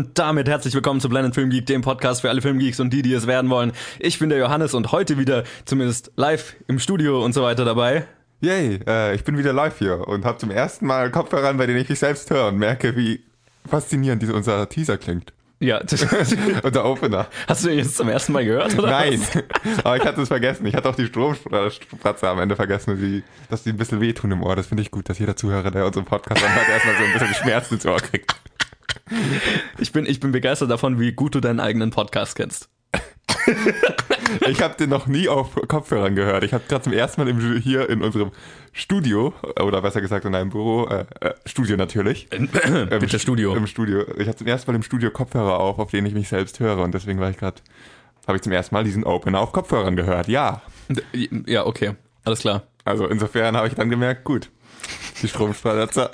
Und damit herzlich willkommen zu Blended Film Geek, dem Podcast für alle Filmgeeks und die, die es werden wollen. Ich bin der Johannes und heute wieder zumindest live im Studio und so weiter dabei. Yay, äh, ich bin wieder live hier und habe zum ersten Mal Kopfhörer an, bei denen ich mich selbst höre und merke, wie faszinierend dieser, unser Teaser klingt. Ja, unser Opener. Hast du den jetzt zum ersten Mal gehört? Oder Nein, aber ich hatte es vergessen. Ich hatte auch die Stromspratze am Ende vergessen, die, dass die ein bisschen wehtun im Ohr. Das finde ich gut, dass jeder Zuhörer, der unseren Podcast anhört, erstmal so ein bisschen Schmerzen ins Ohr kriegt. Ich bin, ich bin begeistert davon, wie gut du deinen eigenen Podcast kennst. Ich habe den noch nie auf Kopfhörern gehört. Ich habe gerade zum ersten Mal im, hier in unserem Studio, oder besser gesagt in einem Büro, äh, äh, Studio natürlich. Bitte Studio. Im Studio. Ich habe zum ersten Mal im Studio Kopfhörer auf, auf denen ich mich selbst höre. Und deswegen war ich gerade, habe ich zum ersten Mal diesen Opener auf Kopfhörern gehört. Ja. Ja, okay. Alles klar. Also insofern habe ich dann gemerkt, gut, die Stromspratzer,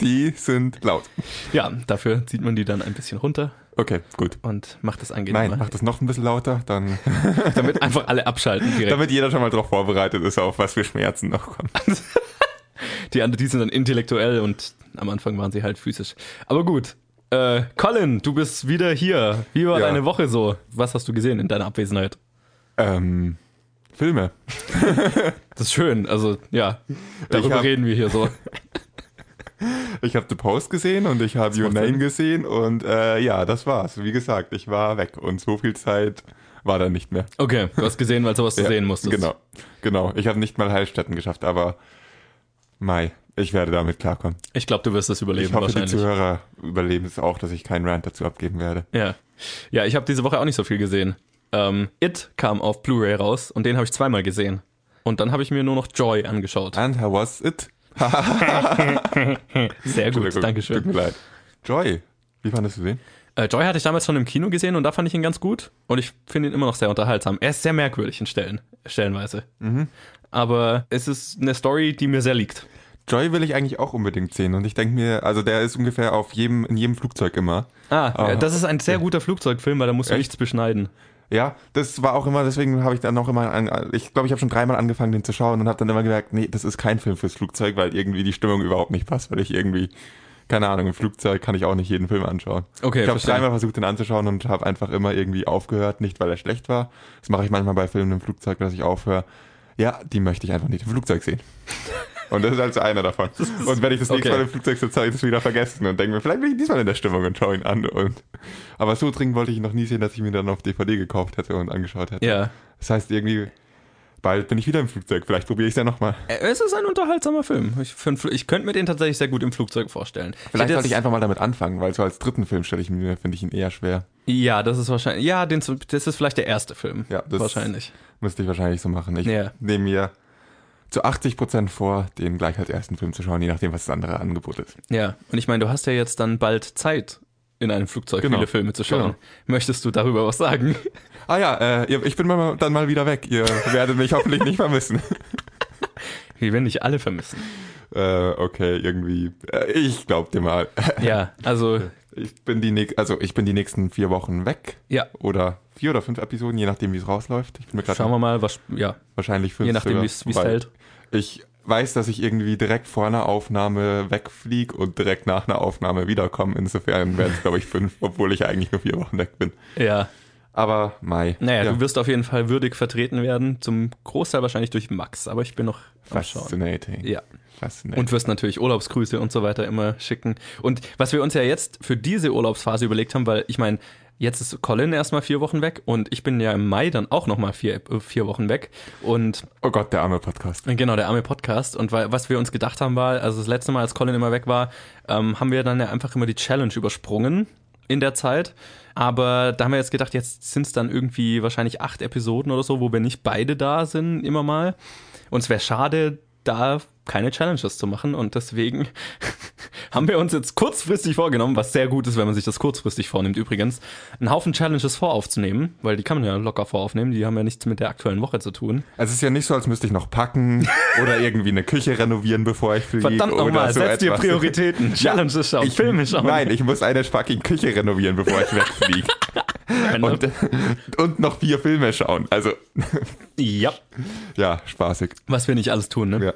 die sind laut. Ja, dafür zieht man die dann ein bisschen runter Okay, gut. und macht das angenehmer. Nein, mach das noch ein bisschen lauter, dann, Damit einfach alle abschalten direkt. damit jeder schon mal darauf vorbereitet ist, auf was für Schmerzen noch kommen. Die anderen, die sind dann intellektuell und am Anfang waren sie halt physisch. Aber gut. Äh, Colin, du bist wieder hier. Wie war Ja. deine Woche so? Was hast du gesehen in deiner Abwesenheit? Ähm, Filme. Das ist schön. Also, ja, darüber hab- reden wir hier so. Ich habe The Post gesehen und ich habe Your Name Sinn. gesehen und äh, ja, das war's. Wie gesagt, ich war weg und so viel Zeit war da nicht mehr. Okay, du hast gesehen, weil du was zu Ja, sehen musstest. Genau, genau. Ich habe nicht mal Heilstätten geschafft, aber Mai, ich werde damit klarkommen. Ich glaube, du wirst das überleben ich hoffe, die wahrscheinlich. Zuhörer überleben es auch, dass ich keinen Rant dazu abgeben werde. Ja. Ja, ich habe diese Woche auch nicht so viel gesehen. Ähm, It kam auf Blu-ray raus und den habe ich zweimal gesehen. Und dann habe ich mir nur noch Joy angeschaut. And how was it? Sehr gut, Entschuldigung, Dankeschön. Tut mir leid. Joy, wie fandest du den? Äh, Joy hatte ich damals schon im Kino gesehen und da fand ich ihn ganz gut. Und ich finde ihn immer noch sehr unterhaltsam. Er ist sehr merkwürdig in Stellen, stellenweise. Mhm. Aber es ist eine Story, die mir sehr liegt. Joy will ich eigentlich auch unbedingt sehen und ich denke mir, also der ist ungefähr auf jedem, in jedem Flugzeug immer. Ah, äh, das ist ein sehr guter Flugzeugfilm, weil da musst du Echt? nichts beschneiden. Ja, das war auch immer, deswegen habe ich dann auch immer, an, ich glaube, ich habe schon dreimal angefangen, den zu schauen und habe dann immer gemerkt, nee, das ist kein Film fürs Flugzeug, weil irgendwie die Stimmung überhaupt nicht passt, weil ich irgendwie, keine Ahnung, im Flugzeug kann ich auch nicht jeden Film anschauen. Okay, ich habe dreimal versucht, den anzuschauen und habe einfach immer irgendwie aufgehört, nicht weil er schlecht war. Das mache ich manchmal bei Filmen im Flugzeug, dass ich aufhöre. Ja, die möchte ich einfach nicht im Flugzeug sehen. Und das ist also einer davon. Und wenn ich das nächste okay. Mal im Flugzeug sitze, habe ich das wieder vergessen und denke mir, vielleicht bin ich diesmal in der Stimmung und schaue ihn an. Und, aber so dringend wollte ich ihn noch nie sehen, dass ich mir dann auf DVD gekauft hätte und angeschaut hätte. Ja. Das heißt irgendwie, bald bin ich wieder im Flugzeug. Vielleicht probiere ich es ja nochmal. Äh, Es ist ein unterhaltsamer Film. Ich, ich könnte mir den tatsächlich sehr gut im Flugzeug vorstellen. Vielleicht hätte sollte ich einfach mal damit anfangen, weil so als dritten Film stelle ich mir, finde ich ihn eher schwer. Ja, das ist wahrscheinlich. Ja, den, das ist vielleicht der erste Film. Ja, das- wahrscheinlich. Müsste ich wahrscheinlich so machen. Ich Ja. nehme mir zu 80% vor, den gleich als ersten Film zu schauen, je nachdem, was das andere Angebot ist. Ja, und ich meine, du hast ja jetzt dann bald Zeit, in einem Flugzeug Genau. viele Filme zu schauen. Genau. Möchtest du darüber was sagen? Ah ja, äh, ich bin mal, dann mal wieder weg. Ihr werdet mich hoffentlich nicht vermissen. Wir werden nicht alle vermissen. Äh, okay, irgendwie. Äh, ich glaub dir mal. Ja, also, Ich bin die also ich bin die nächsten vier Wochen weg. ja, Oder vier oder fünf Episoden, je nachdem, wie es rausläuft. Ich bin mir schauen wir mal, was, ja, wahrscheinlich fünf. je nachdem, wie es fällt. Ich weiß, dass ich irgendwie direkt vor einer Aufnahme wegfliege und direkt nach einer Aufnahme wiederkomme. Insofern werden es, glaube ich, fünf, obwohl ich eigentlich nur vier Wochen weg bin. Ja, Aber Mai. naja, ja, du wirst auf jeden Fall würdig vertreten werden, zum Großteil wahrscheinlich durch Max, aber ich bin noch fascinating. Ja. Fascinating. Und wirst natürlich Urlaubsgrüße und so weiter immer schicken. Und was wir uns ja jetzt für diese Urlaubsphase überlegt haben, weil ich meine, jetzt ist Colin erstmal vier Wochen weg und ich bin ja im Mai dann auch nochmal vier, äh, vier Wochen weg. Und oh Gott, der arme Podcast. genau, der arme Podcast. Und weil, was wir uns gedacht haben, war, also das letzte Mal, als Colin immer weg war, ähm, haben wir dann ja einfach immer die Challenge übersprungen in der Zeit. Aber da haben wir jetzt gedacht, jetzt sind es dann irgendwie wahrscheinlich acht Episoden oder so, wo wir nicht beide da sind, immer mal. Und es wäre schade, da keine Challenges zu machen. Und deswegen haben wir uns jetzt kurzfristig vorgenommen, was sehr gut ist, wenn man sich das kurzfristig vornimmt übrigens, einen Haufen Challenges voraufzunehmen, weil die kann man ja locker voraufnehmen, die haben ja nichts mit der aktuellen Woche zu tun. Es ist ja nicht so, als müsste ich noch packen oder irgendwie eine Küche renovieren, bevor ich fliege. Verdammt nochmal, so setz dir. Prioritäten. Challenges schauen, Ich, Filme schauen. Nein, ich muss eine fucking Küche renovieren, bevor ich wegfliege. Und, und noch vier Filme schauen. Also, Ja. ja, spaßig. Was wir nicht alles tun, ne? Ja.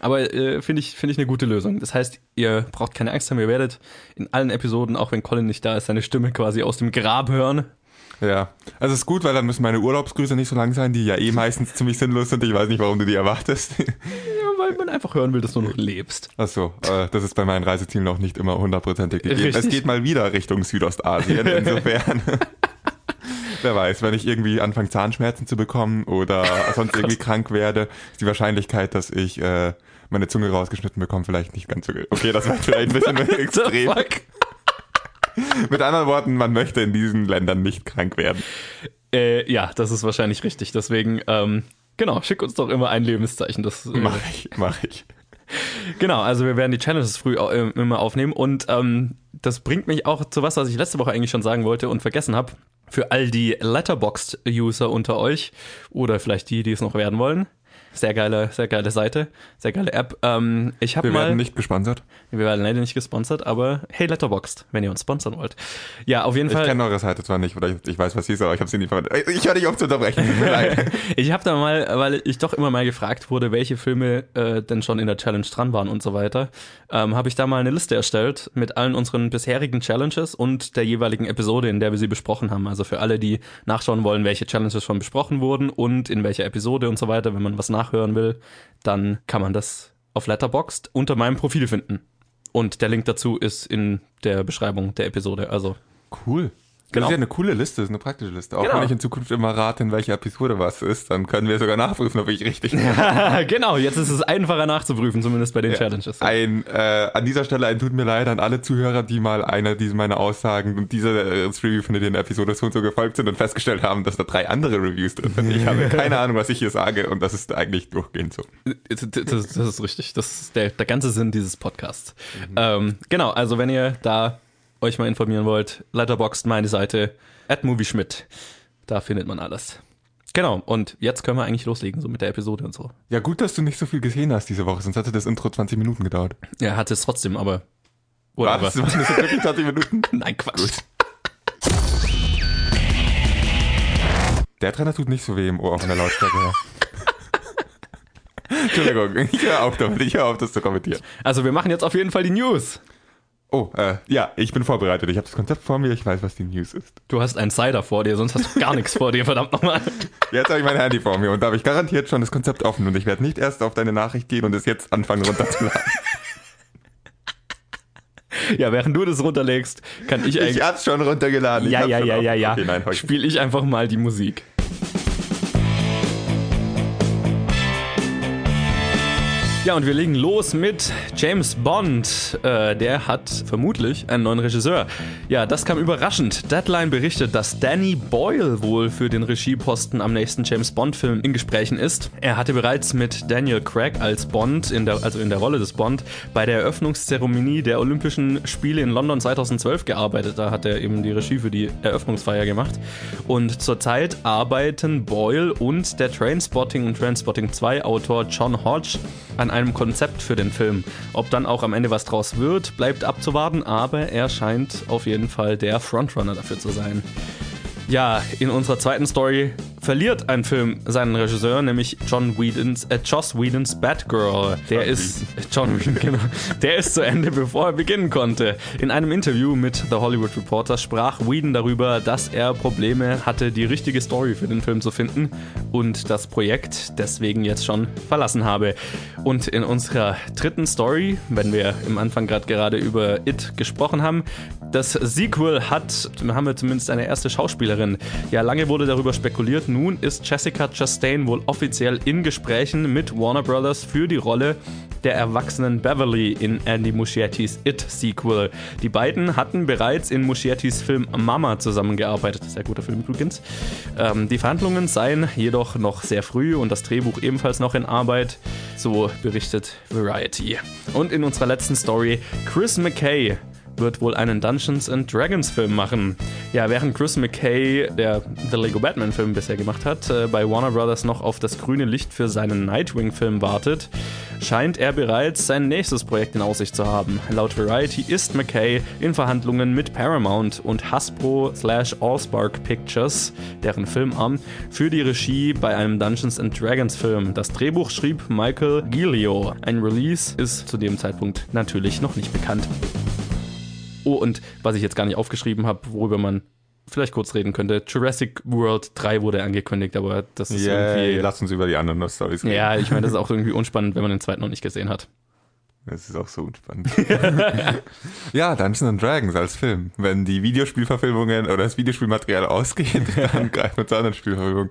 Aber äh, finde ich, finde ich eine gute Lösung. Das heißt, ihr braucht keine Angst haben, ihr werdet in allen Episoden, auch wenn Colin nicht da ist, seine Stimme quasi aus dem Grab hören. Ja, also ist gut, weil dann müssen meine Urlaubsgrüße nicht so lang sein, die ja eh meistens ziemlich sinnlos sind. Ich weiß nicht, warum du die erwartest. Ja, weil man einfach hören will, dass du noch lebst. Achso, äh, das ist bei meinen Reisezielen noch nicht immer hundertprozentig gegeben. Richtig. Es geht mal wieder Richtung Südostasien, insofern. Wer weiß, wenn ich irgendwie anfange Zahnschmerzen zu bekommen oder sonst irgendwie krank werde, ist die Wahrscheinlichkeit, dass ich äh, meine Zunge rausgeschnitten bekomme, vielleicht nicht ganz so. Okay, das war vielleicht ein bisschen extrem. Fuck. Mit anderen Worten, man möchte in diesen Ländern nicht krank werden. Äh, ja, das ist wahrscheinlich richtig. Deswegen, ähm, genau, schick uns doch immer ein Lebenszeichen. Das, äh, Mach ich, mach ich. Genau, also wir werden die Challenges früh äh, immer aufnehmen und ähm, das bringt mich auch zu was, was ich letzte Woche eigentlich schon sagen wollte und vergessen habe. Für all die Letterboxd-User unter euch oder vielleicht die, die es noch werden wollen. Sehr geile, sehr geile Seite, sehr geile App. Ähm, ich habe Wir mal, werden nicht gesponsert. wir werden leider nicht gesponsert, aber hey Letterboxd, wenn ihr uns sponsern wollt. Ja, auf jeden Ich Fall. kenne eure Seite zwar nicht, oder ich, ich weiß, was sie ist, aber ich habe sie nie verwendet. Ich höre dich auf zu unterbrechen. Tut mir leid. Ich habe da mal, weil ich doch immer mal gefragt wurde, welche Filme äh, denn schon in der Challenge dran waren und so weiter, ähm, habe ich da mal eine Liste erstellt mit allen unseren bisherigen Challenges und der jeweiligen Episode, in der wir sie besprochen haben. Also für alle, die nachschauen wollen, welche Challenges schon besprochen wurden und in welcher Episode und so weiter, wenn man was nachhören will, dann kann man das auf Letterboxd unter meinem Profil finden. Und der Link dazu ist in der Beschreibung der Episode. Also Cool. Genau. Das ist ja eine coole Liste, das ist eine praktische Liste. Auch Genau. wenn ich in Zukunft immer rate, in welcher Episode was ist, dann können wir sogar nachprüfen, ob ich richtig bin. genau, jetzt ist es einfacher nachzuprüfen, zumindest bei den Challenges. Ein, äh, an dieser Stelle ein tut mir leid an alle Zuhörer, die mal einer dieser meine Aussagen und dieser äh, Review findet in der Episode so und so gefolgt sind und festgestellt haben, dass da drei andere Reviews drin sind. Ich habe keine Ahnung, was ich hier sage und das ist eigentlich durchgehend so. Das, das, das ist richtig. Das ist der, der ganze Sinn dieses Podcasts. Ähm, genau, also wenn ihr da euch mal informieren wollt, Letterboxd, meine Seite, at Movieschmidt. Da findet man alles. Genau, und jetzt können wir eigentlich loslegen, so mit der Episode und so. Ja, gut, dass du nicht so viel gesehen hast diese Woche, sonst hätte das Intro 20 Minuten gedauert. Ja, hat es trotzdem, aber. Whatever. das, waren das wirklich 20 Minuten? Nein, Quatsch. Der Trainer tut nicht so weh im Ohr von der Lautstärke her. Entschuldigung, ich höre auf damit, ich höre auf, das zu kommentieren. Also wir machen jetzt auf jeden Fall die News. Oh, äh, ja, ich bin vorbereitet. Ich habe das Konzept vor mir, ich weiß, was die News ist. Du hast einen Cider vor dir, sonst hast du gar nichts vor dir, verdammt nochmal. Jetzt habe ich mein Handy vor mir und da habe ich garantiert schon das Konzept offen und ich werde nicht erst auf deine Nachricht gehen und es jetzt anfangen runterzuladen. Ja, während du das runterlegst, kann ich eigentlich. Ich hab's schon runtergeladen. Ich Ja, ja, ja, offen. ja, ja. Okay, nein. Spiel ich einfach mal die Musik. Ja, und wir legen los mit James Bond. Äh, der hat vermutlich einen neuen Regisseur. Ja, das kam überraschend. Deadline berichtet, dass Danny Boyle wohl für den Regieposten am nächsten James Bond-Film in Gesprächen ist. Er hatte bereits mit Daniel Craig als Bond, in der, also in der Rolle des Bond, bei der Eröffnungszeremonie der Olympischen Spiele in London 2012 gearbeitet. Da hat er eben die Regie für die Eröffnungsfeier gemacht. Und zurzeit arbeiten Boyle und der Trainspotting und Trainspotting 2 Autor John Hodge an einem Konzept für den Film. Ob dann auch am Ende was draus wird, bleibt abzuwarten, aber er scheint auf jeden Fall der Frontrunner dafür zu sein. Ja, in unserer zweiten Story verliert ein Film seinen Regisseur, nämlich John Whedons, äh, Joss Whedons Batgirl. Der ist John Whedon, genau. Der ist zu Ende, bevor er beginnen konnte. In einem Interview mit The Hollywood Reporter sprach Whedon darüber, dass er Probleme hatte, die richtige Story für den Film zu finden und das Projekt deswegen jetzt schon verlassen habe. Und in unserer dritten Story, wenn wir im Anfang gerade gerade über It gesprochen haben, das Sequel hat, haben wir zumindest eine erste Schauspielerin. Ja, lange wurde darüber spekuliert. Nun ist Jessica Chastain wohl offiziell in Gesprächen mit Warner Brothers für die Rolle der erwachsenen Beverly in Andy Muschiettis It-Sequel. Die beiden hatten bereits in Muschiettis Film Mama zusammengearbeitet. Sehr guter Film übrigens. Ähm, die Verhandlungen seien jedoch noch sehr früh und das Drehbuch ebenfalls noch in Arbeit. So berichtet Variety. Und in unserer letzten Story, Chris McKay wird wohl einen Dungeons and Dragons Film machen. Ja, während Chris McKay, der The Lego Batman Film bisher gemacht hat, äh, bei Warner Brothers noch auf das grüne Licht für seinen Nightwing Film wartet, scheint er bereits sein nächstes Projekt in Aussicht zu haben. Laut Variety ist McKay in Verhandlungen mit Paramount und Hasbro slash Allspark Pictures, deren Filmarm, für die Regie bei einem Dungeons and Dragons Film. Das Drehbuch schrieb Michael Gilio. Ein Release ist zu dem Zeitpunkt natürlich noch nicht bekannt. Oh, und was ich jetzt gar nicht aufgeschrieben habe, worüber man vielleicht kurz reden könnte. Jurassic World 3 wurde angekündigt, aber das ist Yeah, irgendwie. lass uns über die anderen Stories reden. Ja, ich meine, das ist auch irgendwie unspannend, wenn man den zweiten noch nicht gesehen hat. Das ist auch so unspannend. ja, Dungeons and Dragons als Film. Wenn die Videospielverfilmungen oder das Videospielmaterial ausgeht, dann greifen wir zur anderen Spielverfilmung.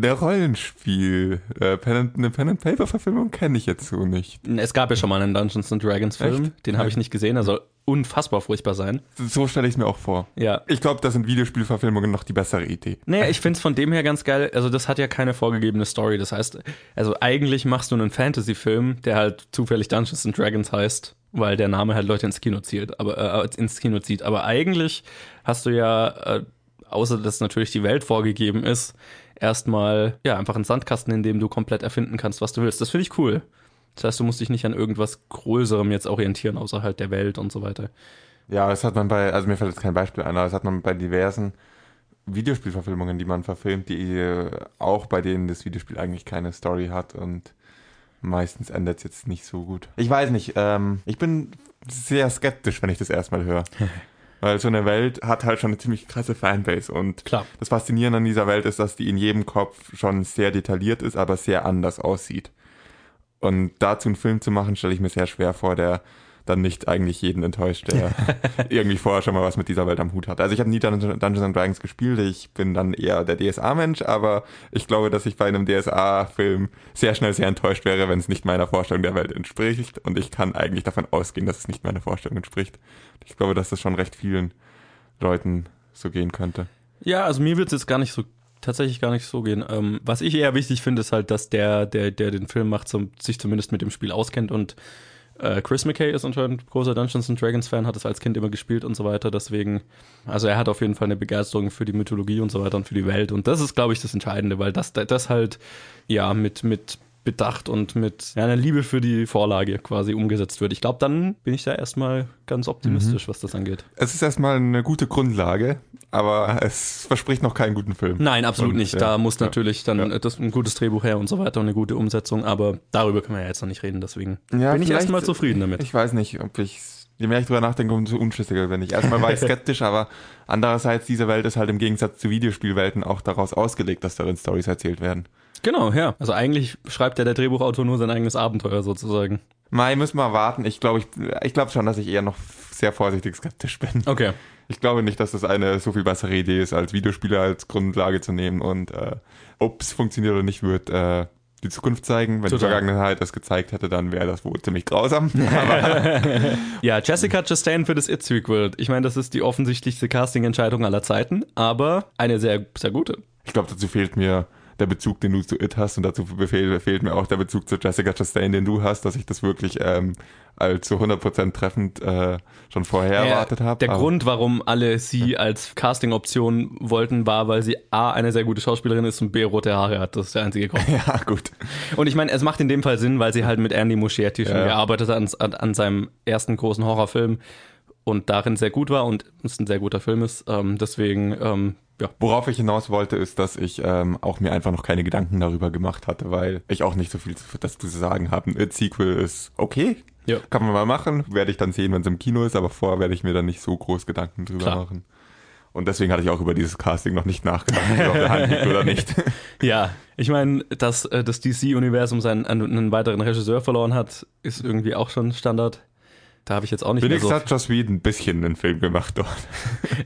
Der Rollenspiel, äh, Pen eine Pen and Paper Verfilmung kenne ich jetzt so nicht. Es gab ja schon mal einen Dungeons and Dragons Film, Echt? den habe ich nicht gesehen, er soll unfassbar furchtbar sein. So stelle ich es mir auch vor. Ja. Ich glaube, da sind Videospielverfilmungen noch die bessere Idee. Naja, ich finde es von dem her ganz geil. Also, das hat ja keine vorgegebene Story. Das heißt, also eigentlich machst du einen Fantasy-Film, der halt zufällig Dungeons and Dragons heißt, weil der Name halt Leute ins Kino zielt, aber äh, ins Kino zieht. Aber eigentlich hast du ja, äh, außer dass natürlich die Welt vorgegeben ist, erstmal ja einfach einen Sandkasten, in dem du komplett erfinden kannst, was du willst. Das finde ich cool. Das heißt, du musst dich nicht an irgendwas Größerem jetzt orientieren, außerhalb der Welt und so weiter. Ja, das hat man bei, also mir fällt jetzt kein Beispiel ein, aber das hat man bei diversen Videospielverfilmungen, die man verfilmt, die äh, auch bei denen das Videospiel eigentlich keine Story hat und meistens endet es jetzt nicht so gut. Ich weiß nicht, ähm, ich bin sehr skeptisch, wenn ich das erstmal höre. Weil so eine Welt hat halt schon eine ziemlich krasse Fanbase und Klar. das Faszinierende an dieser Welt ist, dass die in jedem Kopf schon sehr detailliert ist, aber sehr anders aussieht. Und dazu einen Film zu machen, stelle ich mir sehr schwer vor, der dann nicht eigentlich jeden enttäuscht, der irgendwie vorher schon mal was mit dieser Welt am Hut hat. Also ich habe nie Dun Dungeons and Dragons gespielt, ich bin dann eher der DSA-Mensch, aber ich glaube, dass ich bei einem DSA-Film sehr schnell sehr enttäuscht wäre, wenn es nicht meiner Vorstellung der Welt entspricht. Und ich kann eigentlich davon ausgehen, dass es nicht meiner Vorstellung entspricht. Ich glaube, dass das schon recht vielen Leuten so gehen könnte. Ja, also mir wird es jetzt gar nicht so tatsächlich gar nicht so gehen. Ähm, was ich eher wichtig finde, ist halt, dass der, der, der den Film macht, zum, sich zumindest mit dem Spiel auskennt und äh, Chris McKay ist anscheinend großer Dungeons and Dragons Fan, hat es als Kind immer gespielt und so weiter. Deswegen, also er hat auf jeden Fall eine Begeisterung für die Mythologie und so weiter und für die Welt. Und das ist, glaube ich, das Entscheidende, weil das, das halt ja mit, mit Bedacht und mit einer Liebe für die Vorlage quasi umgesetzt wird. Ich glaube, dann bin ich da erstmal ganz optimistisch, was das angeht. Es ist erstmal eine gute Grundlage, aber es verspricht noch keinen guten Film. Nein, absolut Und, nicht. ja, Da muss ja, natürlich dann ja. das, ein gutes Drehbuch her und so weiter und eine gute Umsetzung, aber darüber können wir ja jetzt noch nicht reden, deswegen bin ich erstmal zufrieden damit. Ich weiß nicht, ob ich, je mehr ich drüber nachdenke, umso unschlüssiger bin ich. Erstmal war ich skeptisch, aber andererseits, diese Welt ist halt im Gegensatz zu Videospielwelten auch daraus ausgelegt, dass darin Stories erzählt werden. Genau, ja. Also eigentlich schreibt ja der Drehbuchautor nur sein eigenes Abenteuer sozusagen. Mai, müssen wir warten. Ich glaube, ich, ich glaube schon, dass ich eher noch sehr vorsichtig skeptisch bin. Okay. Ich glaube nicht, dass das eine so viel bessere Idee ist, als Videospiele als Grundlage zu nehmen und äh, ob es funktioniert oder nicht, wird äh, die Zukunft zeigen. Wenn Total. die Vergangenheit das gezeigt hätte, dann wäre das wohl ziemlich grausam. Ja, Jessica Chastain für das It-Sequel. Ich meine, das ist die offensichtlichste Casting-Entscheidung aller Zeiten, aber eine sehr, sehr gute. ich glaube, dazu fehlt mir der Bezug, den du zu It hast und dazu fehlt mir auch der Bezug zu Jessica Chastain, den du hast, dass ich das wirklich ähm, als zu 100% treffend äh, schon vorher erwartet habe. Der Aber- Grund, warum alle sie als Casting-Option wollten, war, weil sie A, eine sehr gute Schauspielerin ist und B, rote Haare hat. Das ist der einzige Grund. Ja, gut. Und ich meine, es macht in dem Fall Sinn, weil sie halt mit Andy Muschietti schon Ja. gearbeitet hat an, an seinem ersten großen Horrorfilm und darin sehr gut war und es ein sehr guter Film ist. Ähm, deswegen, ähm, ja. Worauf ich hinaus wollte, ist, dass ich ähm, auch mir einfach noch keine Gedanken darüber gemacht hatte, weil ich auch nicht so viel zu- dazu zu sagen habe. Ein It-Sequel ist okay, Ja. kann man mal machen, werde ich dann sehen, wenn es im Kino ist, aber vorher werde ich mir dann nicht so groß Gedanken drüber Klar. machen. Und deswegen hatte ich auch über dieses Casting noch nicht nachgedacht, ob der Hand liegt oder nicht. Ja, ich meine, dass äh, das DC-Universum seinen einen, einen weiteren Regisseur verloren hat, ist irgendwie auch schon Standard. Da habe ich jetzt auch nicht mehr Wenigstens so. hat Joss Whedon ein bisschen einen Film gemacht dort.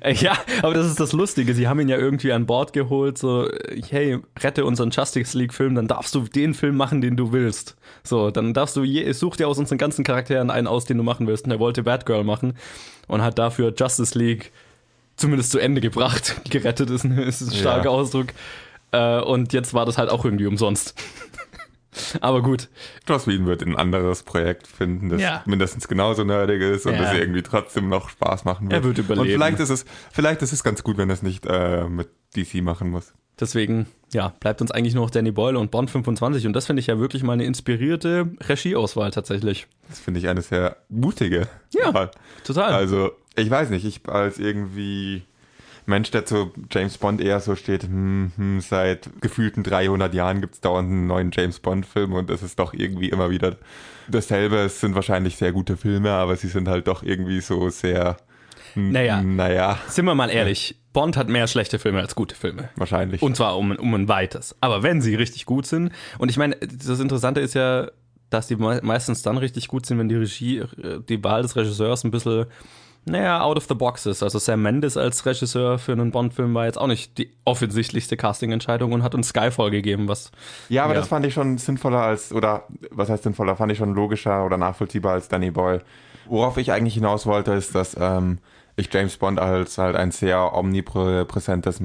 Äh, Ja, aber das ist das Lustige. Sie haben ihn ja irgendwie an Bord geholt, so, äh, hey, rette unseren Justice League-Film, dann darfst du den Film machen, den du willst. So, dann darfst du, je, such dir aus unseren ganzen Charakteren einen aus, den du machen willst. Und er wollte Batgirl machen und hat dafür Justice League zumindest zu Ende gebracht. Gerettet ist ein, ist ein starker Ja. Ausdruck. Äh, und jetzt war das halt auch irgendwie umsonst. Aber gut. Joss Whedon wird ein anderes Projekt finden, das Ja. mindestens genauso nerdig ist und Ja. das irgendwie trotzdem noch Spaß machen wird. Er wird überleben. Und vielleicht ist es, vielleicht ist es ganz gut, wenn er es nicht äh, mit DC machen muss. Deswegen, ja, bleibt uns eigentlich nur noch Danny Boyle und Bond 25. Und das finde ich ja wirklich mal eine inspirierte Regieauswahl tatsächlich. Das finde ich eine sehr mutige. Ja, Wahl. total. Also, ich weiß nicht, ich als irgendwie Mensch, der zu James Bond eher so steht, hm, hm, seit gefühlten 300 Jahren gibt's dauernd einen neuen James Bond-Film und es ist doch irgendwie immer wieder dasselbe. Es sind wahrscheinlich sehr gute Filme, aber sie sind halt doch irgendwie so sehr, Naja. naja, Sind wir mal ehrlich, Bond hat mehr schlechte Filme als gute Filme. wahrscheinlich. Und zwar um, um ein weites. Aber wenn sie richtig gut sind, und ich meine, das Interessante ist ja, dass die mei- meistens dann richtig gut sind, wenn die Regie, äh, die Wahl des Regisseurs ein bisschen, naja, out of the box ist. Also Sam Mendes als Regisseur für einen Bond-Film war jetzt auch nicht die offensichtlichste Casting-Entscheidung und hat uns Skyfall gegeben, was Ja, aber Ja. das fand ich schon sinnvoller als, oder was heißt sinnvoller, fand ich schon logischer oder nachvollziehbar als Danny Boyle. Worauf ich eigentlich hinaus wollte, ist, dass ähm, ich James Bond als halt ein sehr omnipräsentes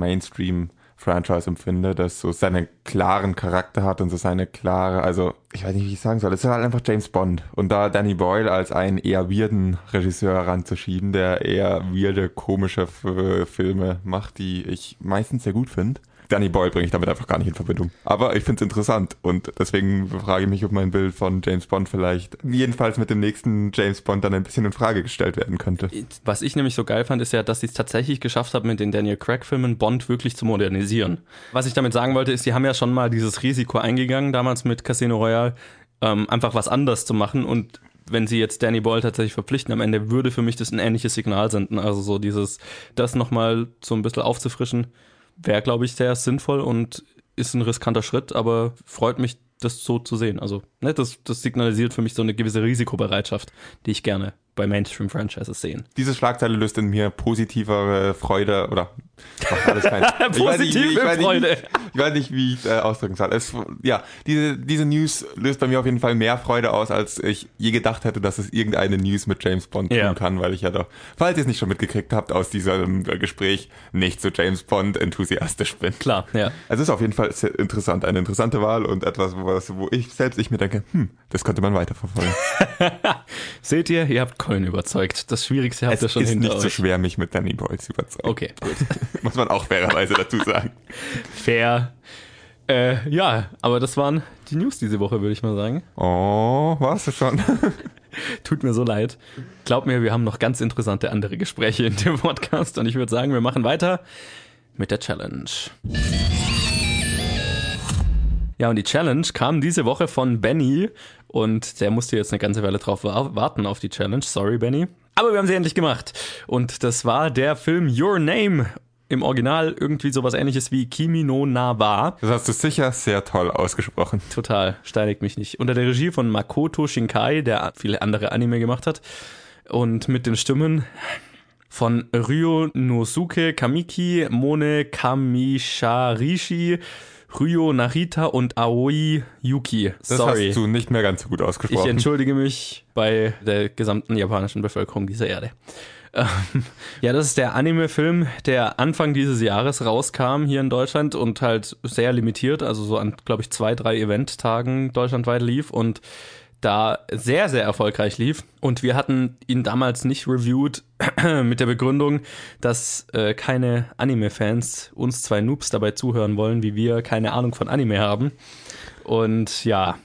Mainstream-Franchise empfinde, das so seinen klaren Charakter hat und so seine klare, also ich weiß nicht, wie ich sagen soll, es ist halt einfach James Bond. Und da Danny Boyle als einen eher weirden Regisseur heranzuschieben, der eher weirde, komische Filme macht, die ich meistens sehr gut finde. Danny Boyle bringe ich damit einfach gar nicht in Verbindung. Aber ich finde es interessant und deswegen frage ich mich, ob mein Bild von James Bond vielleicht jedenfalls mit dem nächsten James Bond dann ein bisschen in Frage gestellt werden könnte. Was ich nämlich so geil fand, ist ja, dass sie es tatsächlich geschafft haben, mit den Daniel Craig-Filmen Bond wirklich zu modernisieren. Was ich damit sagen wollte, ist, sie haben ja schon mal dieses Risiko eingegangen, damals mit Casino Royale, ähm, einfach was anders zu machen und wenn sie jetzt Danny Boyle tatsächlich verpflichten, am Ende würde für mich das ein ähnliches Signal senden. Also so dieses, das nochmal so ein bisschen aufzufrischen, wäre, glaube ich, sehr sinnvoll und ist ein riskanter Schritt, aber freut mich, das so zu sehen. Also, ne, das, das signalisiert für mich so eine gewisse Risikobereitschaft, die ich gerne bei Mainstream-Franchises sehen. Diese Schlagzeile löst in mir positivere Freude oder macht alles kein, ich weiß nicht, wie- ich Positive weiß nicht, Freude. Ich weiß nicht, wie ich äh, ausdrücken soll. Es, ja, diese, diese News löst bei mir auf jeden Fall mehr Freude aus, als ich je gedacht hätte, dass es irgendeine News mit James Bond Ja. tun kann, weil ich ja doch, falls ihr es nicht schon mitgekriegt habt, aus diesem äh, Gespräch nicht so James Bond enthusiastisch bin. Klar, ja. Also es ist auf jeden Fall sehr interessant, eine interessante Wahl und etwas, was, wo ich selbst ich mir denke, hm, das könnte man weiterverfolgen. Seht ihr, ihr habt Colin überzeugt. Das Schwierigste habt es ihr schon ist hinter nicht euch. so schwer, mich mit Danny Boyle zu überzeugen. Okay, gut. Muss man auch fairerweise dazu sagen. Fair. Äh, ja, aber das waren die News diese Woche, würde ich mal sagen. Oh, warst du schon? Tut mir so leid. Glaub mir, wir haben noch ganz interessante andere Gespräche in dem Podcast und ich würde sagen, wir machen weiter mit der Challenge. Ja, und die Challenge kam diese Woche von Benny und der musste jetzt eine ganze Weile drauf wa- warten auf die Challenge. Sorry, Benny. Aber wir haben sie endlich gemacht. Und das war der Film Your Name. Im Original irgendwie sowas ähnliches wie Kimi no Na wa. Das hast du sicher sehr toll ausgesprochen. Total, steinigt mich nicht. Unter der Regie von Makoto Shinkai, der viele andere Anime gemacht hat. Und mit den Stimmen von Ryo Nosuke Kamiki, Mone Kamisharishi, Ryo Narita und Aoi Yuki. Das Sorry. hast du nicht mehr ganz so gut Ich ausgesprochen. entschuldige mich bei der gesamten japanischen Bevölkerung dieser Erde. Ähm, ja, das ist der Anime-Film, der Anfang dieses Jahres rauskam hier in Deutschland und halt sehr limitiert, also so an, glaube ich, zwei, drei Event-Tagen deutschlandweit lief und da sehr, sehr erfolgreich lief. Und wir hatten ihn damals nicht reviewed mit der Begründung, dass äh, keine Anime-Fans uns zwei Noobs dabei zuhören wollen, wie wir keine Ahnung von Anime haben. Und ja,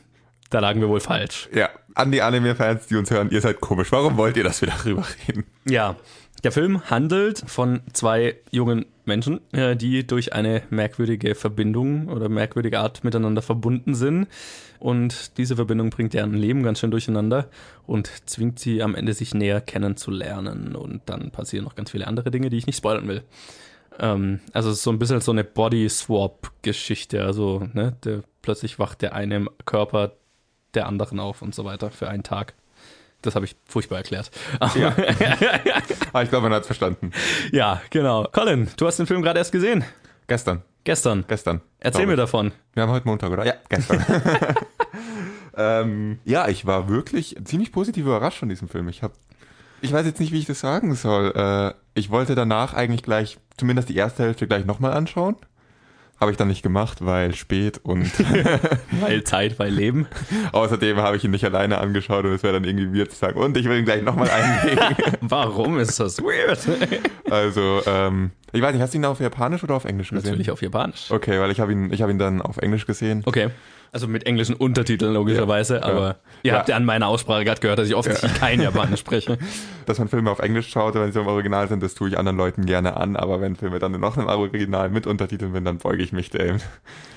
da lagen wir wohl falsch. ja, an die Anime-Fans, die uns hören, ihr seid komisch. Warum wollt ihr, dass wir darüber reden? Ja, der Film handelt von zwei jungen Menschen, äh, die durch eine merkwürdige Verbindung oder merkwürdige Art miteinander verbunden sind. Und diese Verbindung bringt deren Leben ganz schön durcheinander und zwingt sie am Ende sich näher kennenzulernen. Und dann passieren noch ganz viele andere Dinge, die ich nicht spoilern will. Ähm, also es ist so ein bisschen so eine Body-Swap-Geschichte. Also, ne, der, plötzlich wacht der eine im Körper der anderen auf und so weiter für einen Tag. Das habe ich furchtbar erklärt. Ja. ah, ich glaube, man hat es verstanden. Ja, genau. Colin, du hast den Film gerade erst gesehen. Gestern. Gestern. Gestern. Erzähl mir davon. Wir haben heute Montag, oder? Ja, gestern. ähm, ja, ich war wirklich ziemlich positiv überrascht von diesem Film. Ich habe ich weiß jetzt nicht, wie ich das sagen soll. Äh, ich wollte danach eigentlich gleich, zumindest die erste Hälfte gleich nochmal anschauen. Habe ich dann nicht gemacht, weil spät und Weil Zeit, weil Leben. außerdem habe ich ihn nicht alleine angeschaut und es wäre dann irgendwie weird zu sagen, und ich will ihn gleich nochmal einlegen. Warum ist das weird? Also, ähm, Ich weiß nicht, hast du ihn auf Japanisch oder auf Englisch gesehen? Natürlich auf Japanisch. Okay, weil ich habe ihn, ich habe ihn dann auf Englisch gesehen. Okay. Also mit englischen Untertiteln logischerweise, Ja, aber ja. ihr Ja. habt ja an meiner Aussprache gerade gehört, dass ich offensichtlich kein Japanisch spreche. Dass man Filme auf Englisch schaut, wenn sie im Original sind, das tue ich anderen Leuten gerne an, aber wenn Filme dann noch im Original mit Untertiteln sind, dann beuge ich mich dem.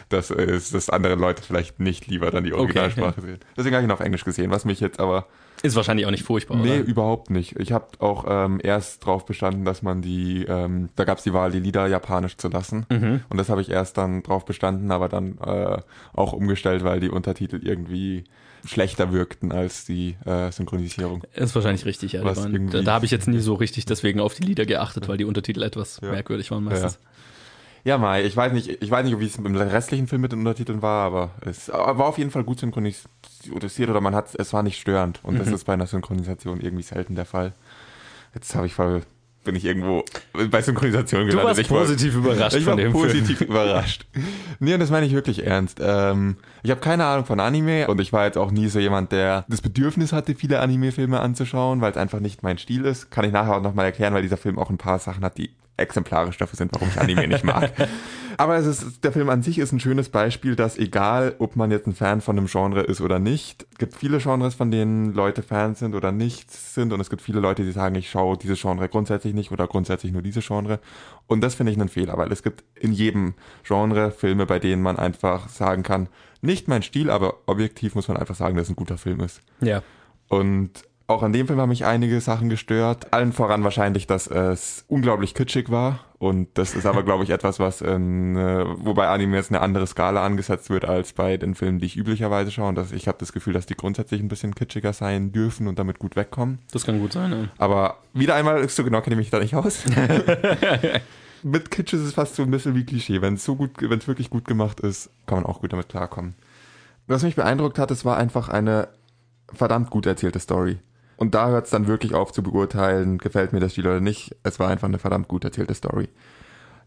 Das ist, dass andere Leute vielleicht nicht lieber dann die Originalsprache sehen. Deswegen habe ich ihn auf Englisch gesehen, was mich jetzt aber Ist wahrscheinlich auch nicht furchtbar, Nee, oder? überhaupt nicht. Ich habe auch ähm, erst drauf bestanden, dass man die, ähm, da gab es die Wahl, die Lieder japanisch zu lassen. Mhm. Und das habe ich erst dann drauf bestanden, aber dann äh, auch umgestellt, weil die Untertitel irgendwie schlechter wirkten als die äh, Synchronisierung. Ist wahrscheinlich richtig, ja. da da habe ich jetzt nie so richtig deswegen auf die Lieder geachtet, weil die Untertitel etwas Ja. merkwürdig waren meistens. Ja, Mai, ich weiß nicht, ich weiß nicht, wie es im restlichen Film mit den Untertiteln war, aber es war auf jeden Fall gut synchronisiert oder man hat es war nicht störend und Mhm. das ist bei einer Synchronisation irgendwie selten der Fall. Jetzt habe ich voll bin ich irgendwo bei Synchronisation Du gelandet. warst Ich positiv überrascht ich war von dem Film. positiv überrascht. Nee, und das meine ich wirklich ernst. Ähm, ich habe keine Ahnung von Anime und ich war jetzt auch nie so jemand, der das Bedürfnis hatte, viele Anime-Filme anzuschauen, weil es einfach nicht mein Stil ist. Kann ich nachher auch nochmal erklären, weil dieser Film auch ein paar Sachen hat, die exemplarisch dafür sind, warum ich Anime nicht mag. Aber es ist, der Film an sich ist ein schönes Beispiel, dass egal, ob man jetzt ein Fan von einem Genre ist oder nicht, es gibt viele Genres, von denen Leute Fans sind oder nicht sind und es gibt viele Leute, die sagen, ich schaue dieses Genre grundsätzlich nicht oder grundsätzlich nur diese Genre. Und das finde ich einen Fehler, weil es gibt in jedem Genre Filme, bei denen man einfach sagen kann, nicht mein Stil, aber objektiv muss man einfach sagen, dass es ein guter Film ist. Ja. Und auch an dem Film haben mich einige Sachen gestört. Allen voran wahrscheinlich, dass es unglaublich kitschig war. Und das ist aber, glaube ich, etwas, was in, äh, wobei Anime jetzt eine andere Skala angesetzt wird als bei den Filmen, die ich üblicherweise schaue. Und dass ich habe das Gefühl, dass die grundsätzlich ein bisschen kitschiger sein dürfen und damit gut wegkommen. Das kann gut sein, ja. Aber wieder einmal, so genau kenne ich mich da nicht aus. Mit Kitsch ist es fast so ein bisschen wie Klischee. Wenn es so gut, wenn es wirklich gut gemacht ist, kann man auch gut damit klarkommen. Was mich beeindruckt hat, es war einfach eine verdammt gut erzählte Story. Und da hört es dann wirklich auf zu beurteilen, gefällt mir das Spiel oder nicht. Es war einfach eine verdammt gut erzählte Story.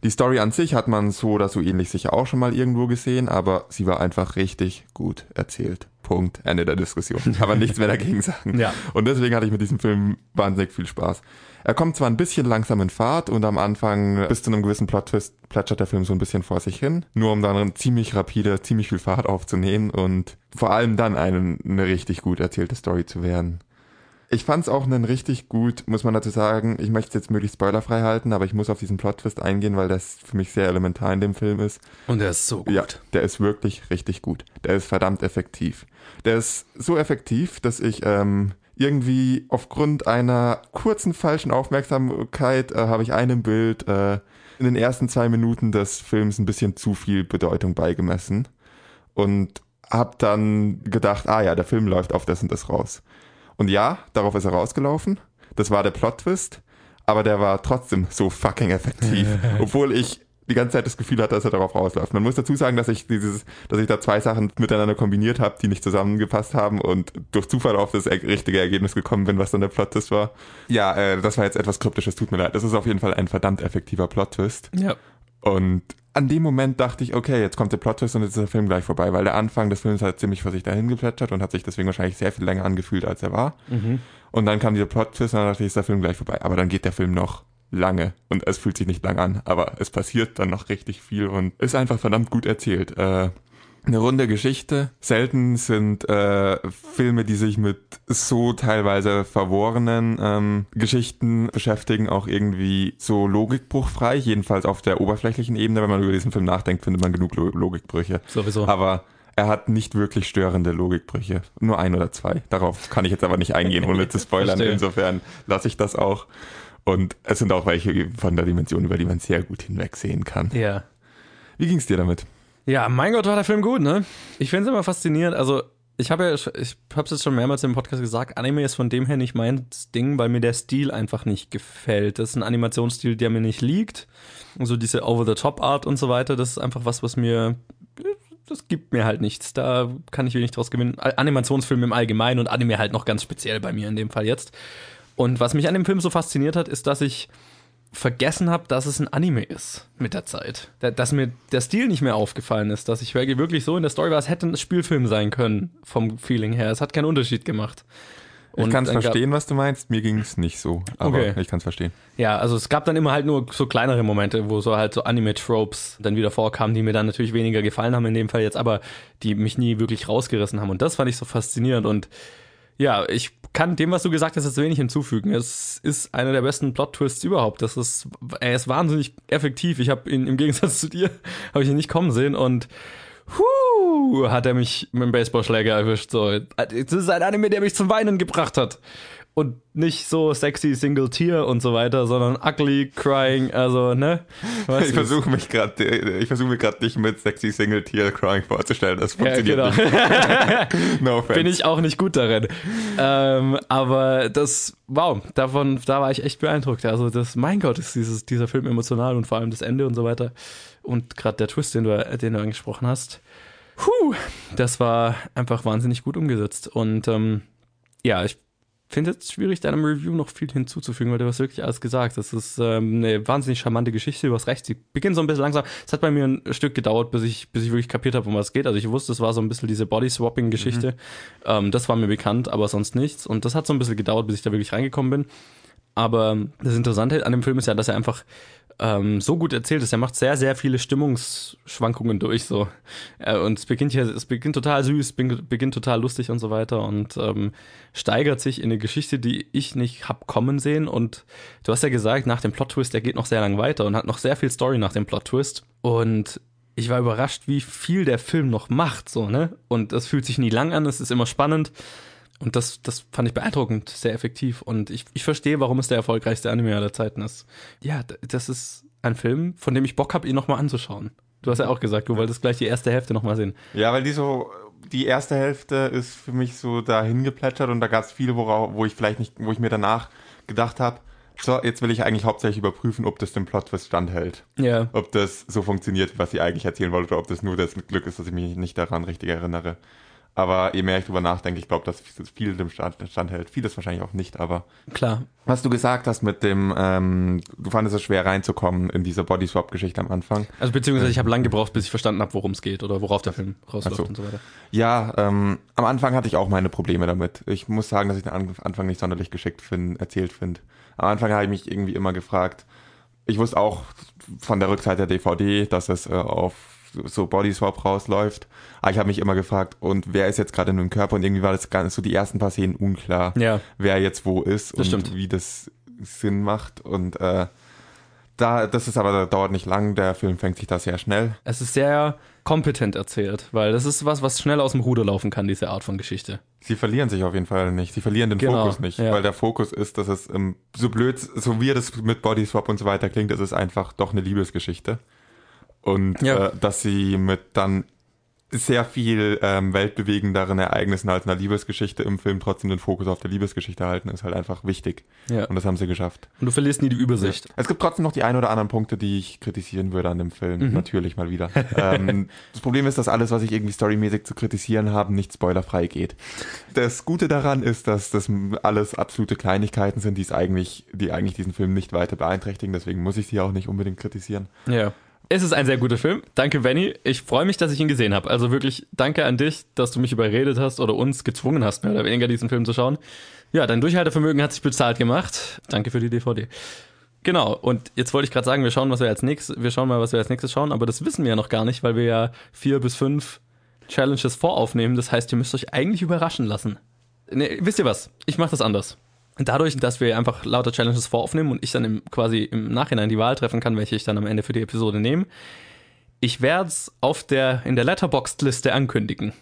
Die Story an sich hat man so oder so ähnlich sicher auch schon mal irgendwo gesehen, aber sie war einfach richtig gut erzählt. Punkt. Ende der Diskussion. Kann man nichts mehr dagegen sagen. Ja. Und deswegen hatte ich mit diesem Film wahnsinnig viel Spaß. Er kommt zwar ein bisschen langsam in Fahrt und am Anfang bis zu einem gewissen Plot-Twist plätschert der Film so ein bisschen vor sich hin, nur um dann ziemlich rapide, ziemlich viel Fahrt aufzunehmen und vor allem dann eine, eine richtig gut erzählte Story zu werden. Ich fand es auch einen richtig gut, muss man dazu sagen, ich möchte es jetzt möglichst spoilerfrei halten, aber ich muss auf diesen Plot-Twist eingehen, weil das für mich sehr elementar in dem Film ist. Und der ist so gut. Ja, der ist wirklich richtig gut. Der ist verdammt effektiv. Der ist so effektiv, dass ich ähm, irgendwie aufgrund einer kurzen falschen Aufmerksamkeit äh, habe ich einem Bild äh, in den ersten zwei Minuten des Films ein bisschen zu viel Bedeutung beigemessen und habe dann gedacht, ah ja, der Film läuft auf das und das raus. Und ja, darauf ist er rausgelaufen. Das war der Plot-Twist, aber der war trotzdem so fucking effektiv, obwohl ich die ganze Zeit das Gefühl hatte, dass er darauf rausläuft. Man muss dazu sagen, dass ich dieses, dass ich da zwei Sachen miteinander kombiniert habe, die nicht zusammengepasst haben und durch Zufall auf das richtige Ergebnis gekommen bin, was dann der Plot-Twist war. Ja, äh, das war jetzt etwas kryptisches, tut mir leid. Das ist auf jeden Fall ein verdammt effektiver Plot-Twist. Ja. Und an dem Moment dachte ich, okay, jetzt kommt der Plot-Twist und jetzt ist der Film gleich vorbei, weil der Anfang des Films hat ziemlich vor sich dahin geplätschert und hat sich deswegen wahrscheinlich sehr viel länger angefühlt, als er war. Mhm. Und dann kam dieser Plot-Twist und dann dachte ich, ist der Film gleich vorbei. Aber dann geht der Film noch lange und es fühlt sich nicht lang an, aber es passiert dann noch richtig viel und ist einfach verdammt gut erzählt. Äh, eine runde Geschichte. Selten sind äh, Filme, die sich mit so teilweise verworrenen ähm, Geschichten beschäftigen, auch irgendwie so logikbruchfrei. Jedenfalls auf der oberflächlichen Ebene, wenn man über diesen Film nachdenkt, findet man genug Lo Logikbrüche. Sowieso. Aber er hat nicht wirklich störende Logikbrüche. Nur ein oder zwei. Darauf kann ich jetzt aber nicht eingehen, ohne zu spoilern. Insofern lasse ich das auch. Und es sind auch welche von der Dimension, über die man sehr gut hinwegsehen kann. ja. Wie ging's dir damit? Ja, mein Gott, war der Film gut, ne? Ich finde es immer faszinierend. Also, ich habe ja, ich habe es jetzt schon mehrmals im Podcast gesagt, Anime ist von dem her nicht mein Ding, weil mir der Stil einfach nicht gefällt. Das ist ein Animationsstil, der mir nicht liegt. Und so diese Over-the-Top-Art und so weiter, das ist einfach was, was mir, das gibt mir halt nichts. Da kann ich wenig draus gewinnen. Animationsfilme im Allgemeinen und Anime halt noch ganz speziell bei mir in dem Fall jetzt. Und was mich an dem Film so fasziniert hat, ist, dass ich vergessen habe, dass es ein Anime ist mit der Zeit. Da- Dass mir der Stil nicht mehr aufgefallen ist, dass ich wirklich so in der Story war, es hätte ein Spielfilm sein können vom Feeling her. Es hat keinen Unterschied gemacht. Ich Und kann es verstehen, was du meinst. Mir ging es nicht so, aber Okay. ich kann es verstehen. Ja, also es gab dann immer halt nur so kleinere Momente, wo so halt so Anime-Tropes dann wieder vorkamen, die mir dann natürlich weniger gefallen haben in dem Fall jetzt, aber die mich nie wirklich rausgerissen haben. Und das fand ich so faszinierend. Und ja, ich kann dem, was du gesagt hast, jetzt wenig hinzufügen. Es ist einer der besten Plot-Twists überhaupt. Das ist, er ist wahnsinnig effektiv. Ich habe ihn im Gegensatz zu dir, habe ich ihn nicht kommen sehen und Huh, hat er mich mit dem Baseballschläger erwischt. So, das ist ein Anime, der mich zum Weinen gebracht hat. Und nicht so sexy Single Tier und so weiter, sondern ugly, crying, also, ne? Weißt Ich versuche mich gerade, ich versuche mir gerade nicht mit sexy Single Tear Crying vorzustellen. Das ja, funktioniert genau. nicht. No offense. Bin ich auch nicht gut darin. Ähm, aber das, wow, davon, da war ich echt beeindruckt. Also, das, mein Gott, ist dieses, dieser Film emotional und vor allem das Ende und so weiter. Und gerade der Twist, den du, den du angesprochen hast. Puh, das war einfach wahnsinnig gut umgesetzt. Und ähm, ja, ich finde es schwierig, deinem Review noch viel hinzuzufügen, weil du hast wirklich alles gesagt. Das ist ähm, eine wahnsinnig charmante Geschichte, du hast recht. Sie beginnt so ein bisschen langsam. Es hat bei mir ein Stück gedauert, bis ich, bis ich wirklich kapiert habe, um was es geht. Also ich wusste, es war so ein bisschen diese Body-Swapping-Geschichte. Ähm, das war mir bekannt, aber sonst nichts. Und das hat so ein bisschen gedauert, bis ich da wirklich reingekommen bin. Aber das Interessante an dem Film ist ja, dass er einfach ähm, so gut erzählt ist. Er macht sehr, sehr viele Stimmungsschwankungen durch. So. Äh, und es beginnt hier, es beginnt total süß, beginnt, total lustig und so weiter und ähm, steigert sich in eine Geschichte, die ich nicht hab kommen sehen. Und du hast ja gesagt, nach dem Plot-Twist, der geht noch sehr lang weiter und hat noch sehr viel Story nach dem Plot-Twist. Und ich war überrascht, wie viel der Film noch macht, so, ne? Und das fühlt sich nie lang an, es ist immer spannend. Und das, das fand ich beeindruckend, sehr effektiv. Und ich, ich verstehe, warum es der erfolgreichste Anime aller Zeiten ist. Ja, das ist ein Film, von dem ich Bock habe, ihn nochmal anzuschauen. Du hast ja auch gesagt, du wolltest gleich die erste Hälfte nochmal sehen. Ja, weil die so, die erste Hälfte ist für mich so dahin geplätschert und da gab es viel, worauf, wo ich vielleicht nicht, wo ich mir danach gedacht habe, so, jetzt will ich eigentlich hauptsächlich überprüfen, ob das dem Plot-Twist standhält. Ja. Ob das so funktioniert, was sie eigentlich erzählen wollte, oder ob das nur das Glück ist, dass ich mich nicht daran richtig erinnere. Aber je mehr ich drüber nachdenke, ich glaube, dass viel dem Stand, standhält. Vieles wahrscheinlich auch nicht, aber Klar. was du gesagt hast mit dem, ähm, du fandest es schwer reinzukommen in diese Bodyswap-Geschichte am Anfang. Also beziehungsweise ich habe lang gebraucht, bis ich verstanden habe, worum es geht oder worauf der Film rausläuft so. und so weiter. Ja, ähm, am Anfang hatte ich auch meine Probleme damit. Ich muss sagen, dass ich den An- Anfang nicht sonderlich geschickt find, erzählt finde. Am Anfang habe ich mich irgendwie immer gefragt, ich wusste auch von der Rückseite der DVD, dass es äh, auf so Bodyswap rausläuft. Aber ich habe mich immer gefragt, und wer ist jetzt gerade in dem Körper? Und irgendwie war das ganz so die ersten paar Szenen unklar, Ja. wer jetzt wo ist und stimmt. wie das Sinn macht. Und äh, da, das ist aber, das dauert nicht lang, der Film fängt sich da sehr schnell. Es ist sehr kompetent erzählt, weil das ist was, was schnell aus dem Ruder laufen kann, diese Art von Geschichte. Sie verlieren sich auf jeden Fall nicht. Sie verlieren den Genau, Fokus nicht, ja. weil der Fokus ist, dass es ähm, so blöd, so wie das mit Bodyswap und so weiter klingt, ist es einfach doch eine Liebesgeschichte. Und Ja. äh, dass sie mit dann sehr viel ähm, weltbewegenderen Ereignissen als einer Liebesgeschichte im Film trotzdem den Fokus auf der Liebesgeschichte halten, ist halt einfach wichtig. Ja. Und das haben sie geschafft. Und du verlierst nie die Übersicht. Es gibt trotzdem noch die ein oder anderen Punkte, die ich kritisieren würde an dem Film. Mhm. Natürlich mal wieder. ähm, das Problem ist, dass alles, was ich irgendwie storymäßig zu kritisieren habe, nicht spoilerfrei geht. Das Gute daran ist, dass das alles absolute Kleinigkeiten sind, die es eigentlich, die eigentlich diesen Film nicht weiter beeinträchtigen. Deswegen muss ich sie auch nicht unbedingt kritisieren. Ja. Es ist ein sehr guter Film. Danke, Benny. Ich freue mich, dass ich ihn gesehen habe. Also wirklich danke an dich, dass du mich überredet hast oder uns gezwungen hast, mehr oder weniger diesen Film zu schauen. Ja, dein Durchhaltevermögen hat sich bezahlt gemacht. Danke für die DVD. Genau, und jetzt wollte ich gerade sagen, wir schauen, was wir als nächstes, wir schauen mal, was wir als nächstes schauen, aber das wissen wir ja noch gar nicht, weil wir ja vier bis fünf Challenges voraufnehmen. Das heißt, ihr müsst euch eigentlich überraschen lassen. Nee, wisst ihr was? Ich mache das anders. Dadurch, dass wir einfach lauter Challenges voraufnehmen und ich dann im, quasi im Nachhinein die Wahl treffen kann, welche ich dann am Ende für die Episode nehme, ich werde es auf der, in der Letterboxd-Liste ankündigen.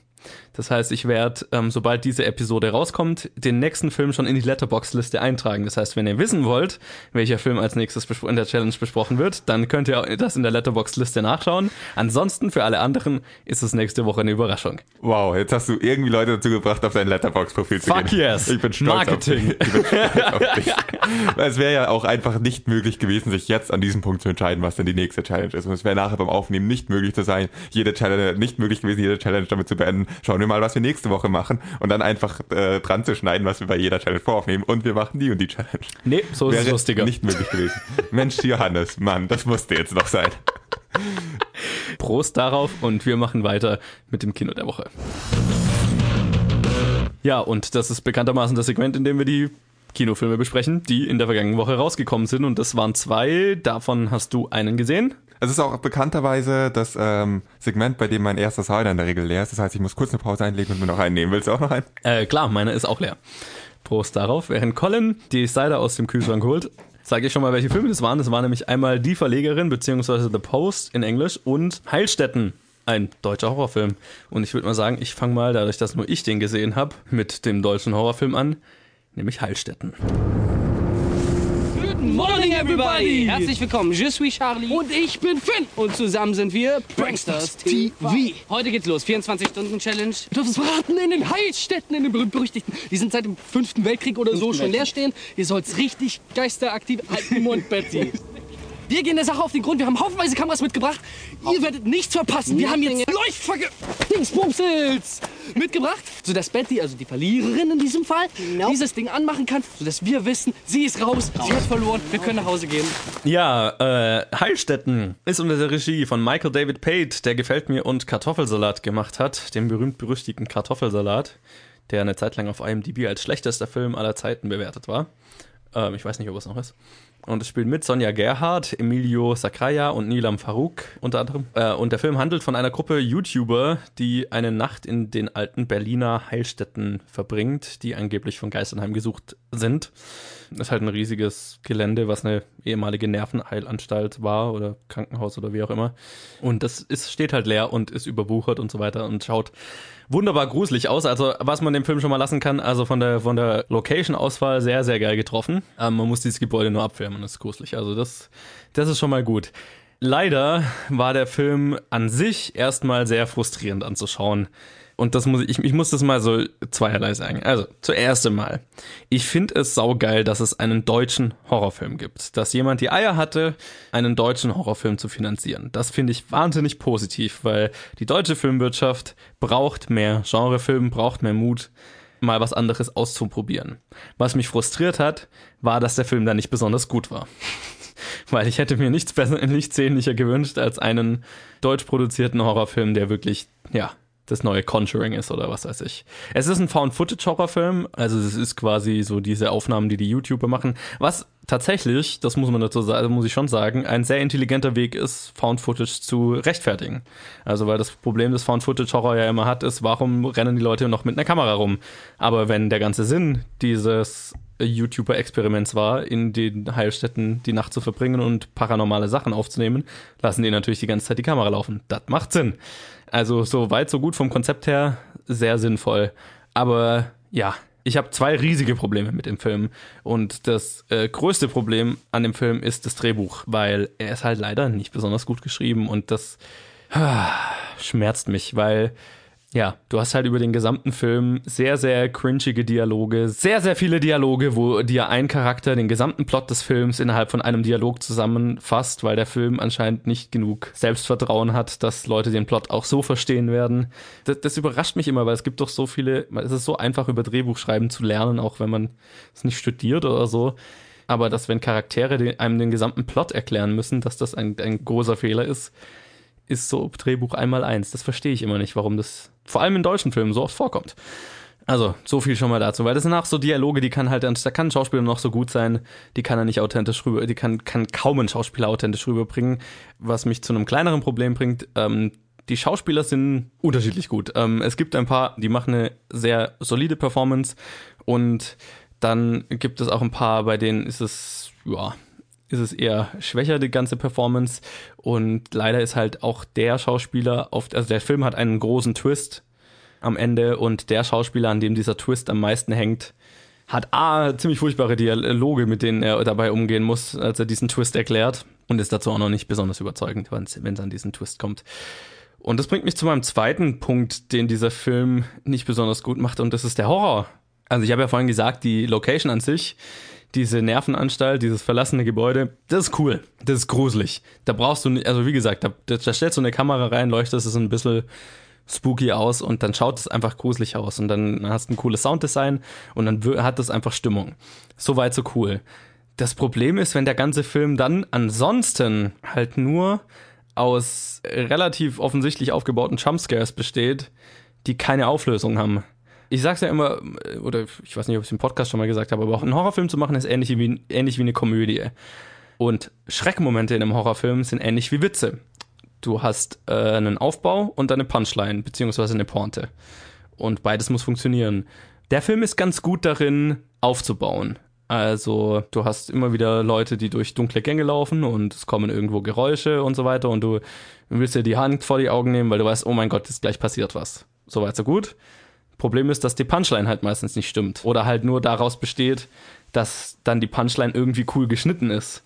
Das heißt, ich werde, ähm, sobald diese Episode rauskommt, den nächsten Film schon in die Letterbox-Liste eintragen. Das heißt, wenn ihr wissen wollt, welcher Film als nächstes in der Challenge besprochen wird, dann könnt ihr das in der Letterbox-Liste nachschauen. Ansonsten, für alle anderen, ist es nächste Woche eine Überraschung. Wow, jetzt hast du irgendwie Leute dazu gebracht, auf dein Letterbox-Profil zu Fuck gehen. yes. Ich bin stolz Marketing. auf dich. Ich bin stolz auf dich. Weil es wäre ja auch einfach nicht möglich gewesen, sich jetzt an diesem Punkt zu entscheiden, was denn die nächste Challenge ist. Und es wäre nachher beim Aufnehmen nicht möglich zu sein, jede Challenge, nicht möglich gewesen, jede Challenge damit zu beenden. Schauen wir mal, was wir nächste Woche machen und dann einfach äh, dran zu schneiden, was wir bei jeder Challenge voraufnehmen und wir machen die und die Challenge. Nee, so ist es Wäre lustiger. nicht möglich gewesen. Mensch, Johannes, Mann, das musste jetzt noch sein. Prost darauf und wir machen weiter mit dem Kino der Woche. Ja, und das ist bekanntermaßen das Segment, in dem wir die Kinofilme besprechen, die in der vergangenen Woche rausgekommen sind. Und das waren zwei. Davon hast du einen gesehen. Es ist auch bekannterweise das ähm, Segment, bei dem mein erster Cider in der Regel leer ist. Das heißt, ich muss kurz eine Pause einlegen und mir noch einen nehmen. Willst du auch noch einen? Äh, klar, meiner ist auch leer. Prost darauf. Während Colin die Cider aus dem Kühlschrank holt, sage ich schon mal, welche Filme das waren. Das war nämlich einmal Die Verlegerin, beziehungsweise The Post in Englisch und Heilstätten, ein deutscher Horrorfilm. Und ich würde mal sagen, ich fange mal, dadurch, dass nur ich den gesehen habe, mit dem deutschen Horrorfilm an, nämlich Heilstätten. Morning, everybody! Herzlich willkommen, je suis Charlie. Und ich bin Finn. Und zusammen sind wir Pranksters TV. Heute geht's los, 24-Stunden-Challenge. Du darfst es verraten, in den Heilstätten, in den berühmt-berüchtigten. Die sind seit dem fünften Weltkrieg oder so schon leer stehen. Ihr sollt's richtig geisteraktiv halten, Mund, Betty. Wir gehen der Sache auf den Grund. Wir haben haufenweise Kameras mitgebracht. Ihr werdet nichts verpassen. Wir haben jetzt Dingsbumsels mitgebracht, sodass Betty, also die Verliererin in diesem Fall, dieses Ding anmachen kann, sodass wir wissen, sie ist raus, sie hat verloren, wir können nach Hause gehen. Ja, äh, Heilstätten ist unter der Regie von Michael David Pate, der gefällt mir und Kartoffelsalat gemacht hat, dem berühmt-berüchtigten Kartoffelsalat, der eine Zeit lang auf IMDb als schlechtester Film aller Zeiten bewertet war. Ähm, ich weiß nicht, ob es noch ist. Und es spielt mit Sonja Gerhardt, Emilio Sacraia und Nilam Farouk unter anderem. Äh, und der Film handelt von einer Gruppe YouTuber, die eine Nacht in den alten Berliner Heilstätten verbringt, die angeblich von Geistern heimgesucht sind. Das ist halt ein riesiges Gelände, was eine ehemalige Nervenheilanstalt war oder Krankenhaus oder wie auch immer. Und das ist, steht halt leer und ist überwuchert und so weiter und schaut wunderbar gruselig aus. Also was man dem Film schon mal lassen kann, also von der von der Location-Auswahl sehr, sehr geil getroffen. Ähm, man muss dieses Gebäude nur abfilmen, das ist gruselig. Also das, das ist schon mal gut. Leider war der Film an sich erstmal sehr frustrierend anzuschauen. Und das muss ich, ich muss das mal so zweierlei sagen. Also, zuerst einmal. Ich finde es saugeil, dass es einen deutschen Horrorfilm gibt. Dass jemand die Eier hatte, einen deutschen Horrorfilm zu finanzieren. Das finde ich wahnsinnig positiv, weil die deutsche Filmwirtschaft braucht mehr Genrefilm, braucht mehr Mut, mal was anderes auszuprobieren. Was mich frustriert hat, war, dass der Film da nicht besonders gut war. weil ich hätte mir nichts besser, nichts sehnlicher gewünscht als einen deutsch produzierten Horrorfilm, der wirklich, ja, das neue Conjuring ist oder was weiß ich. Es ist ein Found-Footage-Horrorfilm, also es ist quasi so diese Aufnahmen, die die YouTuber machen, was tatsächlich, das muss man dazu sagen, muss ich schon sagen, ein sehr intelligenter Weg ist, Found-Footage zu rechtfertigen. Also weil das Problem des Found-Footage-Horror ja immer hat, ist, warum rennen die Leute noch mit einer Kamera rum? Aber wenn der ganze Sinn dieses YouTuber-Experiments war, in den Heilstätten die Nacht zu verbringen und paranormale Sachen aufzunehmen, lassen die natürlich die ganze Zeit die Kamera laufen. Das macht Sinn. Also so weit, so gut vom Konzept her, sehr sinnvoll. Aber ja, ich habe zwei riesige Probleme mit dem Film. Und das äh, größte Problem an dem Film ist das Drehbuch, weil er ist halt leider nicht besonders gut geschrieben und das ah, schmerzt mich, weil ja, du hast halt über den gesamten Film sehr, sehr cringige Dialoge, sehr, sehr viele Dialoge, wo dir ein Charakter den gesamten Plot des Films innerhalb von einem Dialog zusammenfasst, weil der Film anscheinend nicht genug Selbstvertrauen hat, dass Leute den Plot auch so verstehen werden. Das, das überrascht mich immer, weil es gibt doch so viele, es ist so einfach über Drehbuchschreiben zu lernen, auch wenn man es nicht studiert oder so. Aber dass wenn Charaktere den, einem den gesamten Plot erklären müssen, dass das ein, ein großer Fehler ist, ist so Drehbuch einmal eins. Das verstehe ich immer nicht, warum das vor allem in deutschen Filmen so oft vorkommt. Also, so viel schon mal dazu, weil das sind auch so Dialoge, die kann halt, da kann ein Schauspieler noch so gut sein, die kann er nicht authentisch rüber, die kann, kann kaum ein Schauspieler authentisch rüberbringen, was mich zu einem kleineren Problem bringt. Ähm, die Schauspieler sind unterschiedlich gut. Ähm, es gibt ein paar, die machen eine sehr solide Performance und dann gibt es auch ein paar, bei denen ist es, ja, ist es eher schwächer, die ganze Performance. Und leider ist halt auch der Schauspieler oft, also der Film hat einen großen Twist am Ende und der Schauspieler, an dem dieser Twist am meisten hängt, hat A, ziemlich furchtbare Dialoge, mit denen er dabei umgehen muss, als er diesen Twist erklärt und ist dazu auch noch nicht besonders überzeugend, wenn es an diesen Twist kommt. Und das bringt mich zu meinem zweiten Punkt, den dieser Film nicht besonders gut macht und das ist der Horror. Also ich habe ja vorhin gesagt, die Location an sich diese Nervenanstalt, dieses verlassene Gebäude, das ist cool. Das ist gruselig. Da brauchst du nicht, also wie gesagt, da, da stellst du eine Kamera rein, leuchtest es ein bisschen spooky aus und dann schaut es einfach gruselig aus und dann hast du ein cooles Sounddesign und dann hat es einfach Stimmung. So weit, so cool. Das Problem ist, wenn der ganze Film dann ansonsten halt nur aus relativ offensichtlich aufgebauten Jumpscares besteht, die keine Auflösung haben. Ich sag's ja immer, oder ich weiß nicht, ob ich es im Podcast schon mal gesagt habe, aber auch einen Horrorfilm zu machen ist ähnlich wie, ähnlich wie eine Komödie. Und Schreckmomente in einem Horrorfilm sind ähnlich wie Witze. Du hast äh, einen Aufbau und eine Punchline, beziehungsweise eine Pointe. Und beides muss funktionieren. Der Film ist ganz gut darin, aufzubauen. Also du hast immer wieder Leute, die durch dunkle Gänge laufen und es kommen irgendwo Geräusche und so weiter und du willst dir die Hand vor die Augen nehmen, weil du weißt, oh mein Gott, ist gleich passiert was. Soweit so gut. Problem ist, dass die Punchline halt meistens nicht stimmt oder halt nur daraus besteht, dass dann die Punchline irgendwie cool geschnitten ist.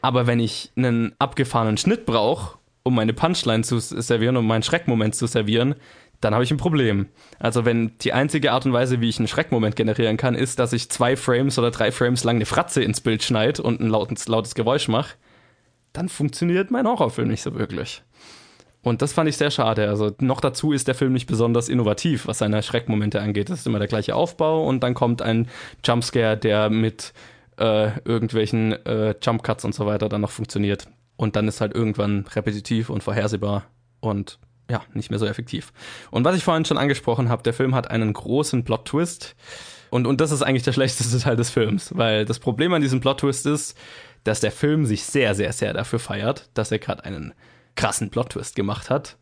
Aber wenn ich einen abgefahrenen Schnitt brauche, um meine Punchline zu servieren, um meinen Schreckmoment zu servieren, dann habe ich ein Problem. Also wenn die einzige Art und Weise, wie ich einen Schreckmoment generieren kann, ist, dass ich zwei Frames oder drei Frames lang eine Fratze ins Bild schneide und ein lautes, lautes Geräusch mache, dann funktioniert mein Horrorfilm nicht so wirklich. Und das fand ich sehr schade. Also noch dazu ist der Film nicht besonders innovativ, was seine Schreckmomente angeht. Das ist immer der gleiche Aufbau und dann kommt ein Jumpscare, der mit äh, irgendwelchen äh, Jumpcuts und so weiter dann noch funktioniert. Und dann ist halt irgendwann repetitiv und vorhersehbar und ja, nicht mehr so effektiv. Und was ich vorhin schon angesprochen habe, der Film hat einen großen Plot-Twist. Und, und das ist eigentlich der schlechteste Teil des Films, weil das Problem an diesem Plot-Twist ist, dass der Film sich sehr, sehr, sehr dafür feiert, dass er gerade einen krassen Plot-Twist gemacht hat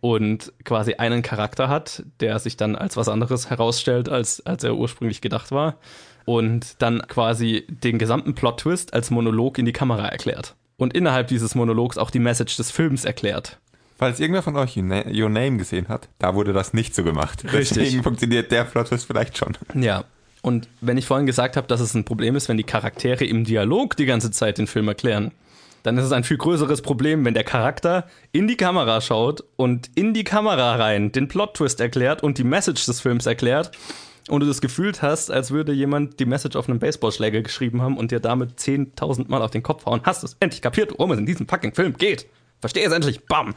und quasi einen Charakter hat, der sich dann als was anderes herausstellt, als, als er ursprünglich gedacht war. Und dann quasi den gesamten Plot-Twist als Monolog in die Kamera erklärt. Und innerhalb dieses Monologs auch die Message des Films erklärt. Falls irgendwer von euch Your Name gesehen hat, da wurde das nicht so gemacht. Richtig. Deswegen funktioniert der Plot-Twist vielleicht schon. Ja. Und wenn ich vorhin gesagt habe, dass es ein Problem ist, wenn die Charaktere im Dialog die ganze Zeit den Film erklären, dann ist es ein viel größeres Problem, wenn der Charakter in die Kamera schaut und in die Kamera rein den Plot-Twist erklärt und die Message des Films erklärt und du das Gefühl hast, als würde jemand die Message auf einem Baseballschläger geschrieben haben und dir damit 10.000 Mal auf den Kopf hauen. Hast du es endlich kapiert, worum es in diesem fucking Film geht? Verstehe es endlich. Bam.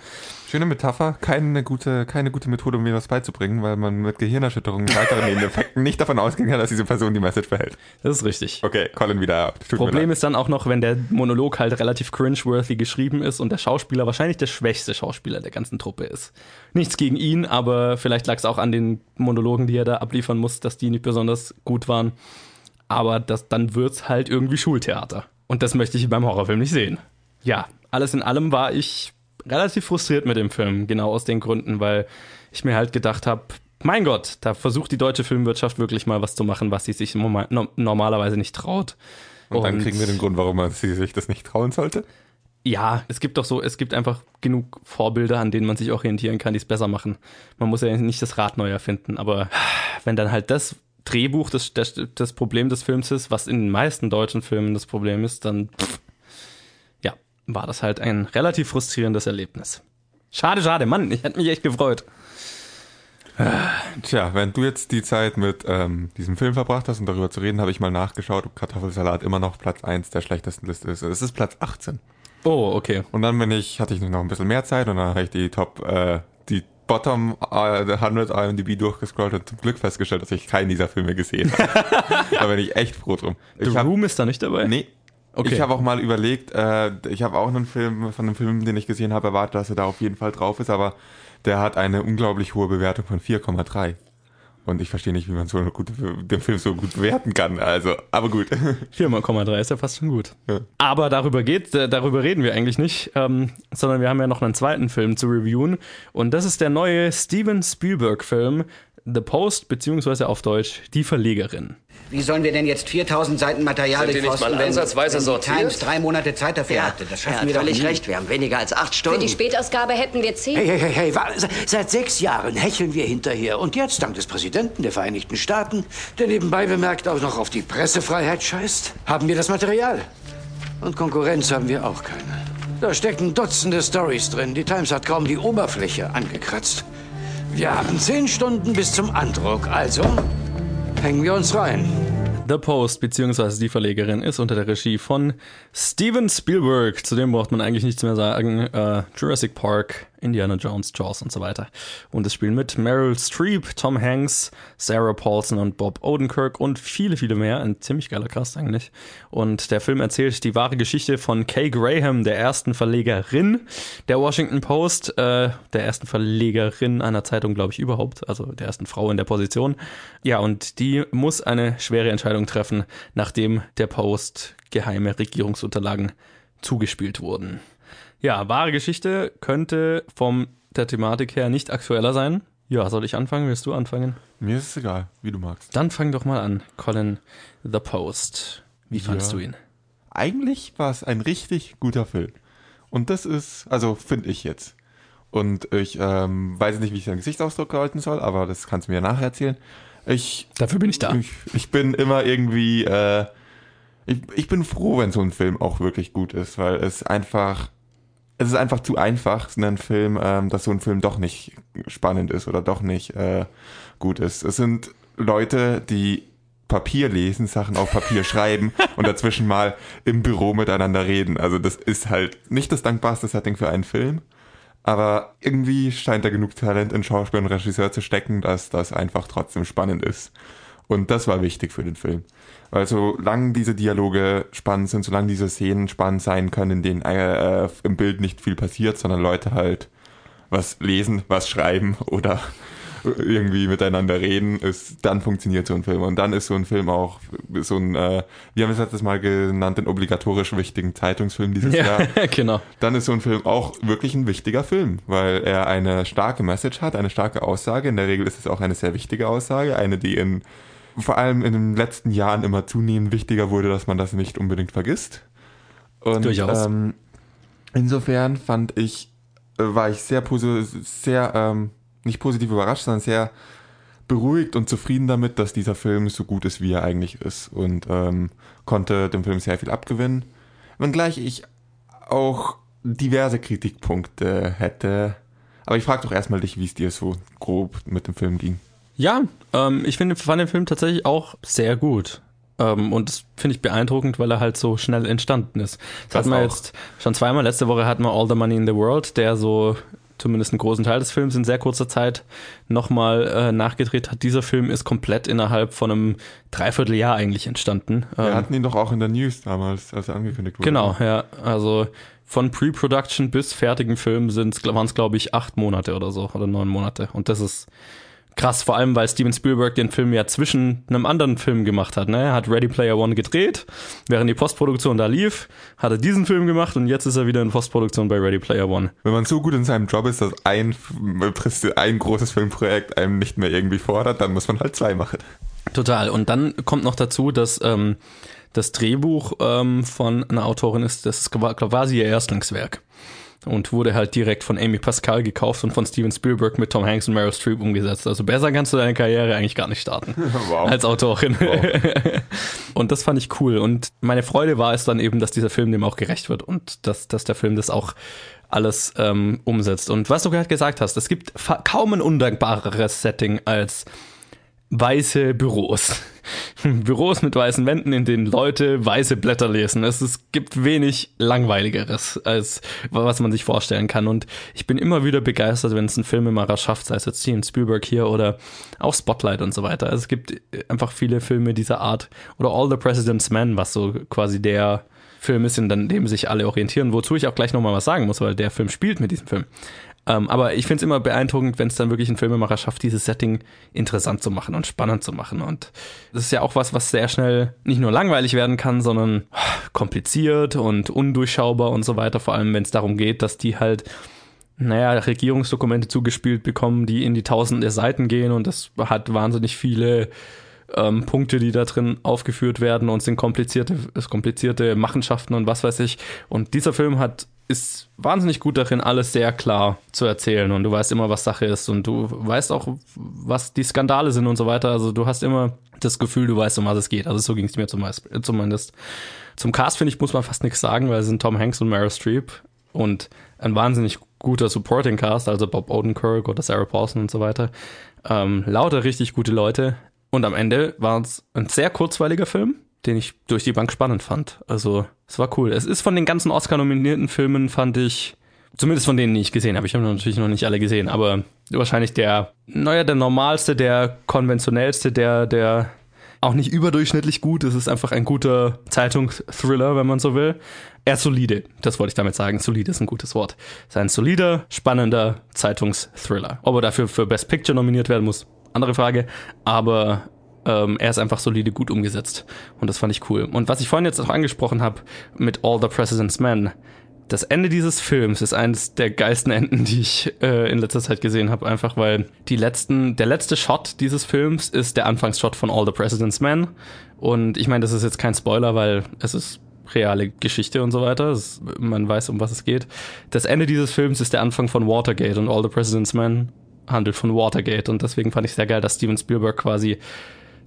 Schöne Metapher, keine gute, keine gute Methode, um mir das beizubringen, weil man mit Gehirnerschütterungen und weiteren Nebeneffekten nicht davon ausgehen kann, dass diese Person die Message behält. Das ist richtig. Okay, Colin wieder ab. Tut Problem ist dann auch noch, wenn der Monolog halt relativ cringe-worthy geschrieben ist und der Schauspieler wahrscheinlich der schwächste Schauspieler der ganzen Truppe ist. Nichts gegen ihn, aber vielleicht lag es auch an den Monologen, die er da abliefern muss, dass die nicht besonders gut waren. Aber das, dann wird's halt irgendwie Schultheater. Und das möchte ich beim Horrorfilm nicht sehen. Ja, alles in allem war ich relativ frustriert mit dem Film, genau aus den Gründen, weil ich mir halt gedacht habe, mein Gott, da versucht die deutsche Filmwirtschaft wirklich mal was zu machen, was sie sich normalerweise nicht traut. Und, Und dann kriegen wir den Grund, warum man sie sich das nicht trauen sollte? Ja, es gibt doch so, es gibt einfach genug Vorbilder, an denen man sich orientieren kann, die es besser machen. Man muss ja nicht das Rad neu erfinden, aber wenn dann halt das Drehbuch das, das, das Problem des Films ist, was in den meisten deutschen Filmen das Problem ist, dann pff, war das halt ein relativ frustrierendes Erlebnis. Schade, schade, Mann, ich hätte mich echt gefreut. Tja, wenn du jetzt die Zeit mit ähm, diesem Film verbracht hast und darüber zu reden, habe ich mal nachgeschaut, ob Kartoffelsalat immer noch Platz 1 der schlechtesten Liste ist. Es ist Platz 18. Oh, okay. Und dann bin ich, hatte ich noch ein bisschen mehr Zeit und dann habe ich die Top, äh, die Bottom 100 IMDb durchgescrollt und zum Glück festgestellt, dass ich keinen dieser Filme gesehen habe. da bin ich echt froh drum. The ich hab, Room ist da nicht dabei? Nee, Okay. Ich habe auch mal überlegt, äh, ich habe auch einen Film von einem Film, den ich gesehen habe, erwartet, dass er da auf jeden Fall drauf ist, aber der hat eine unglaublich hohe Bewertung von 4,3. Und ich verstehe nicht, wie man so gute, den Film so gut bewerten kann. Also, aber gut. 4,3 ist ja fast schon gut. Ja. Aber darüber geht, äh, darüber reden wir eigentlich nicht, ähm, sondern wir haben ja noch einen zweiten Film zu reviewen. Und das ist der neue Steven Spielberg-Film The Post, beziehungsweise auf Deutsch Die Verlegerin. Wie sollen wir denn jetzt 4000 Seiten Material Sind durchforsten, wenn, ansatzweise wenn die Times drei Monate Zeit dafür ja, hatte? Das schaffen ja, wir doch völlig nie. recht. Wir haben weniger als acht Stunden. Für die Spätausgabe hätten wir zehn. Hey, hey, hey, hey. Seit sechs Jahren hecheln wir hinterher. Und jetzt, dank des Präsidenten der Vereinigten Staaten, der nebenbei bemerkt auch noch auf die Pressefreiheit scheißt, haben wir das Material. Und Konkurrenz haben wir auch keine. Da stecken Dutzende Stories drin. Die Times hat kaum die Oberfläche angekratzt. Wir haben zehn Stunden bis zum Andruck, also hängen wir uns rein. The Post bzw. die Verlegerin ist unter der Regie von Steven Spielberg. Zudem braucht man eigentlich nichts mehr sagen. Uh, Jurassic Park Indiana Jones, Jaws und so weiter. Und es spielen mit Meryl Streep, Tom Hanks, Sarah Paulson und Bob Odenkirk und viele, viele mehr. Ein ziemlich geiler Cast eigentlich. Und der Film erzählt die wahre Geschichte von Kay Graham, der ersten Verlegerin der Washington Post, äh, der ersten Verlegerin einer Zeitung, glaube ich, überhaupt, also der ersten Frau in der Position. Ja, und die muss eine schwere Entscheidung treffen, nachdem der Post geheime Regierungsunterlagen zugespielt wurden. Ja, wahre Geschichte könnte vom der Thematik her nicht aktueller sein. Ja, soll ich anfangen? Willst du anfangen? Mir ist es egal, wie du magst. Dann fang doch mal an, Colin The Post. Wie fandest Ja. du ihn? Eigentlich war es ein richtig guter Film. Und das ist, also finde ich jetzt. Und ich ähm, weiß nicht, wie ich seinen Gesichtsausdruck halten soll, aber das kannst du mir nachher erzählen. Ich, Dafür bin ich da. ich, ich bin immer irgendwie, äh, ich, ich bin froh, wenn so ein Film auch wirklich gut ist, weil es einfach, es ist einfach zu einfach, einen Film, ähm, dass so ein Film doch nicht spannend ist oder doch nicht äh, gut ist. Es sind Leute, die Papier lesen, Sachen auf Papier schreiben und dazwischen mal im Büro miteinander reden. Also das ist halt nicht das dankbarste Setting für einen Film, aber irgendwie scheint da genug Talent in Schauspiel und Regisseur zu stecken, dass das einfach trotzdem spannend ist. Und das war wichtig für den Film. Weil solange diese Dialoge spannend sind, solange diese Szenen spannend sein können, in denen äh, äh, im Bild nicht viel passiert, sondern Leute halt was lesen, was schreiben oder irgendwie miteinander reden, ist, dann funktioniert so ein Film. Und dann ist so ein Film auch so ein, äh, wir haben es letztes Mal genannt, den obligatorisch wichtigen Zeitungsfilm dieses Jahr Ja, genau. dann ist so ein Film auch wirklich ein wichtiger Film, weil er eine starke Message hat, eine starke Aussage. In der Regel ist es auch eine sehr wichtige Aussage, eine, die in vor allem in den letzten Jahren immer zunehmend wichtiger wurde, dass man das nicht unbedingt vergisst. Und, Durchaus. Ähm, insofern fand ich, äh, war ich sehr sehr ähm, nicht positiv überrascht, sondern sehr beruhigt und zufrieden damit, dass dieser Film so gut ist, wie er eigentlich ist und ähm, konnte dem Film sehr viel abgewinnen. Wenngleich ich auch diverse Kritikpunkte hätte. Aber ich frage doch erstmal dich, wie es dir so grob mit dem Film ging. Ja, ähm, ich finde, fand den Film tatsächlich auch sehr gut. Ähm, und das finde ich beeindruckend, weil er halt so schnell entstanden ist. Das, Das hatten wir jetzt schon zweimal. Letzte Woche hatten wir All the Money in the World, der so zumindest einen großen Teil des Films in sehr kurzer Zeit nochmal äh, nachgedreht hat. Dieser Film ist komplett innerhalb von einem Dreivierteljahr eigentlich entstanden. Wir Ähm, hatten ihn doch auch in der News damals, als er angekündigt wurde. Genau, ja. Also von Pre-Production bis fertigen Film waren es, glaube ich, acht Monate oder so oder neun Monate. Und das ist krass, vor allem, weil Steven Spielberg den Film ja zwischen einem anderen Film gemacht hat. Ne? Er hat Ready Player One gedreht, während die Postproduktion da lief, hat er diesen Film gemacht und jetzt ist er wieder in Postproduktion bei Ready Player One. Wenn man so gut in seinem Job ist, dass ein, ein großes Filmprojekt einem nicht mehr irgendwie fordert, dann muss man halt zwei machen. Total. Und dann kommt noch dazu, dass ähm, das Drehbuch ähm, von einer Autorin ist, das ist quasi ihr Erstlingswerk. Und wurde halt direkt von Amy Pascal gekauft und von Steven Spielberg mit Tom Hanks und Meryl Streep umgesetzt. Also besser kannst du deine Karriere eigentlich gar nicht starten. Wow. Als Autorin. und das fand ich cool. Und meine Freude war es dann eben, dass dieser Film dem auch gerecht wird und dass, dass der Film das auch alles ähm, umsetzt. Und was du gerade gesagt hast, es gibt kaum ein undankbareres Setting als weiße Büros. Büros mit weißen Wänden, in denen Leute weiße Blätter lesen. Es, es gibt wenig langweiligeres, als was man sich vorstellen kann. Und ich bin immer wieder begeistert, wenn es ein Filmemacher schafft, sei es jetzt Steven Spielberg hier oder auch Spotlight und so weiter. Also es gibt einfach viele Filme dieser Art. Oder All the President's Men, was so quasi der Film ist, in dem sich alle orientieren, wozu ich auch gleich nochmal was sagen muss, weil der Film spielt mit diesem Film. Ähm, aber ich finde es immer beeindruckend, wenn es dann wirklich ein Filmemacher schafft, dieses Setting interessant zu machen und spannend zu machen. Und das ist ja auch was, was sehr schnell nicht nur langweilig werden kann, sondern kompliziert und undurchschaubar und so weiter. Vor allem, wenn es darum geht, dass die halt naja, Regierungsdokumente zugespielt bekommen, die in die tausende Seiten gehen und das hat wahnsinnig viele ähm, Punkte, die da drin aufgeführt werden und sind komplizierte, komplizierte Machenschaften und was weiß ich. Und dieser Film hat ist wahnsinnig gut darin, alles sehr klar zu erzählen und du weißt immer, was Sache ist und du weißt auch, was die Skandale sind und so weiter. Also du hast immer das Gefühl, du weißt, um was es geht. Also so ging es mir zum Beispiel, zumindest. Zum Cast, finde ich, muss man fast nichts sagen, weil es sind Tom Hanks und Meryl Streep und ein wahnsinnig guter Supporting Cast, also Bob Odenkirk oder Sarah Paulson und so weiter. Ähm, lauter richtig gute Leute. Und am Ende war es ein sehr kurzweiliger Film, den ich durch die Bank spannend fand. Also, es war cool. Es ist von den ganzen Oscar-nominierten Filmen, fand ich, Zumindest von denen, die ich gesehen habe. Ich habe natürlich noch nicht alle gesehen, aber wahrscheinlich der, naja, der normalste, der konventionellste, der, der auch nicht überdurchschnittlich gut. Es ist einfach ein guter Zeitungsthriller, wenn man so will. Er ist solide, das wollte ich damit sagen. Solide ist ein gutes Wort. Es ist ein solider, spannender Zeitungsthriller. Ob er dafür für Best Picture nominiert werden muss, andere Frage. Aber ähm, er ist einfach solide gut umgesetzt. Und das fand ich cool. Und was ich vorhin jetzt auch angesprochen habe mit All the President's Men, das Ende dieses Films ist eines der geilsten Enden, die ich äh, in letzter Zeit gesehen habe, einfach weil die letzten, der letzte Shot dieses Films ist der Anfangsshot von All the President's Men. Und ich meine, das ist jetzt kein Spoiler, weil es ist reale Geschichte und so weiter. Es, man weiß, um was es geht. Das Ende dieses Films ist der Anfang von Watergate und All the President's Men handelt von Watergate. Und deswegen fand ich sehr geil, dass Steven Spielberg quasi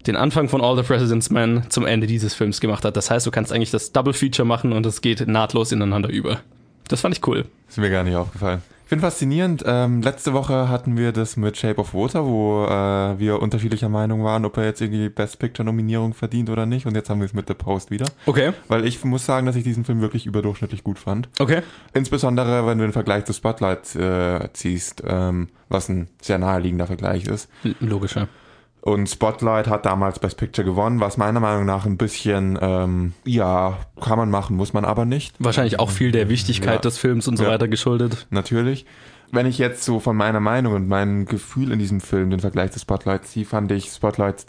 den Anfang von All the President's Men zum Ende dieses Films gemacht hat. Das heißt, du kannst eigentlich das Double Feature machen und es geht nahtlos ineinander über. Das fand ich cool. Ist mir gar nicht aufgefallen. Ich finde faszinierend. Ähm, letzte Woche hatten wir das mit Shape of Water, wo äh, wir unterschiedlicher Meinung waren, ob er jetzt irgendwie Best Picture Nominierung verdient oder nicht. Und jetzt haben wir es mit The Post wieder. Okay. Weil ich muss sagen, dass ich diesen Film wirklich überdurchschnittlich gut fand. Okay. Insbesondere, wenn du den Vergleich zu Spotlight äh, ziehst, ähm, was ein sehr naheliegender Vergleich ist. Logischer. Und Spotlight hat damals Best Picture gewonnen, was meiner Meinung nach ein bisschen, ähm, ja, kann man machen, muss man aber nicht. Wahrscheinlich auch viel der Wichtigkeit Ja. des Films und so Ja. weiter geschuldet. Natürlich. Wenn ich jetzt so von meiner Meinung und meinem Gefühl in diesem Film den Vergleich zu Spotlight ziehe, fand ich Spotlight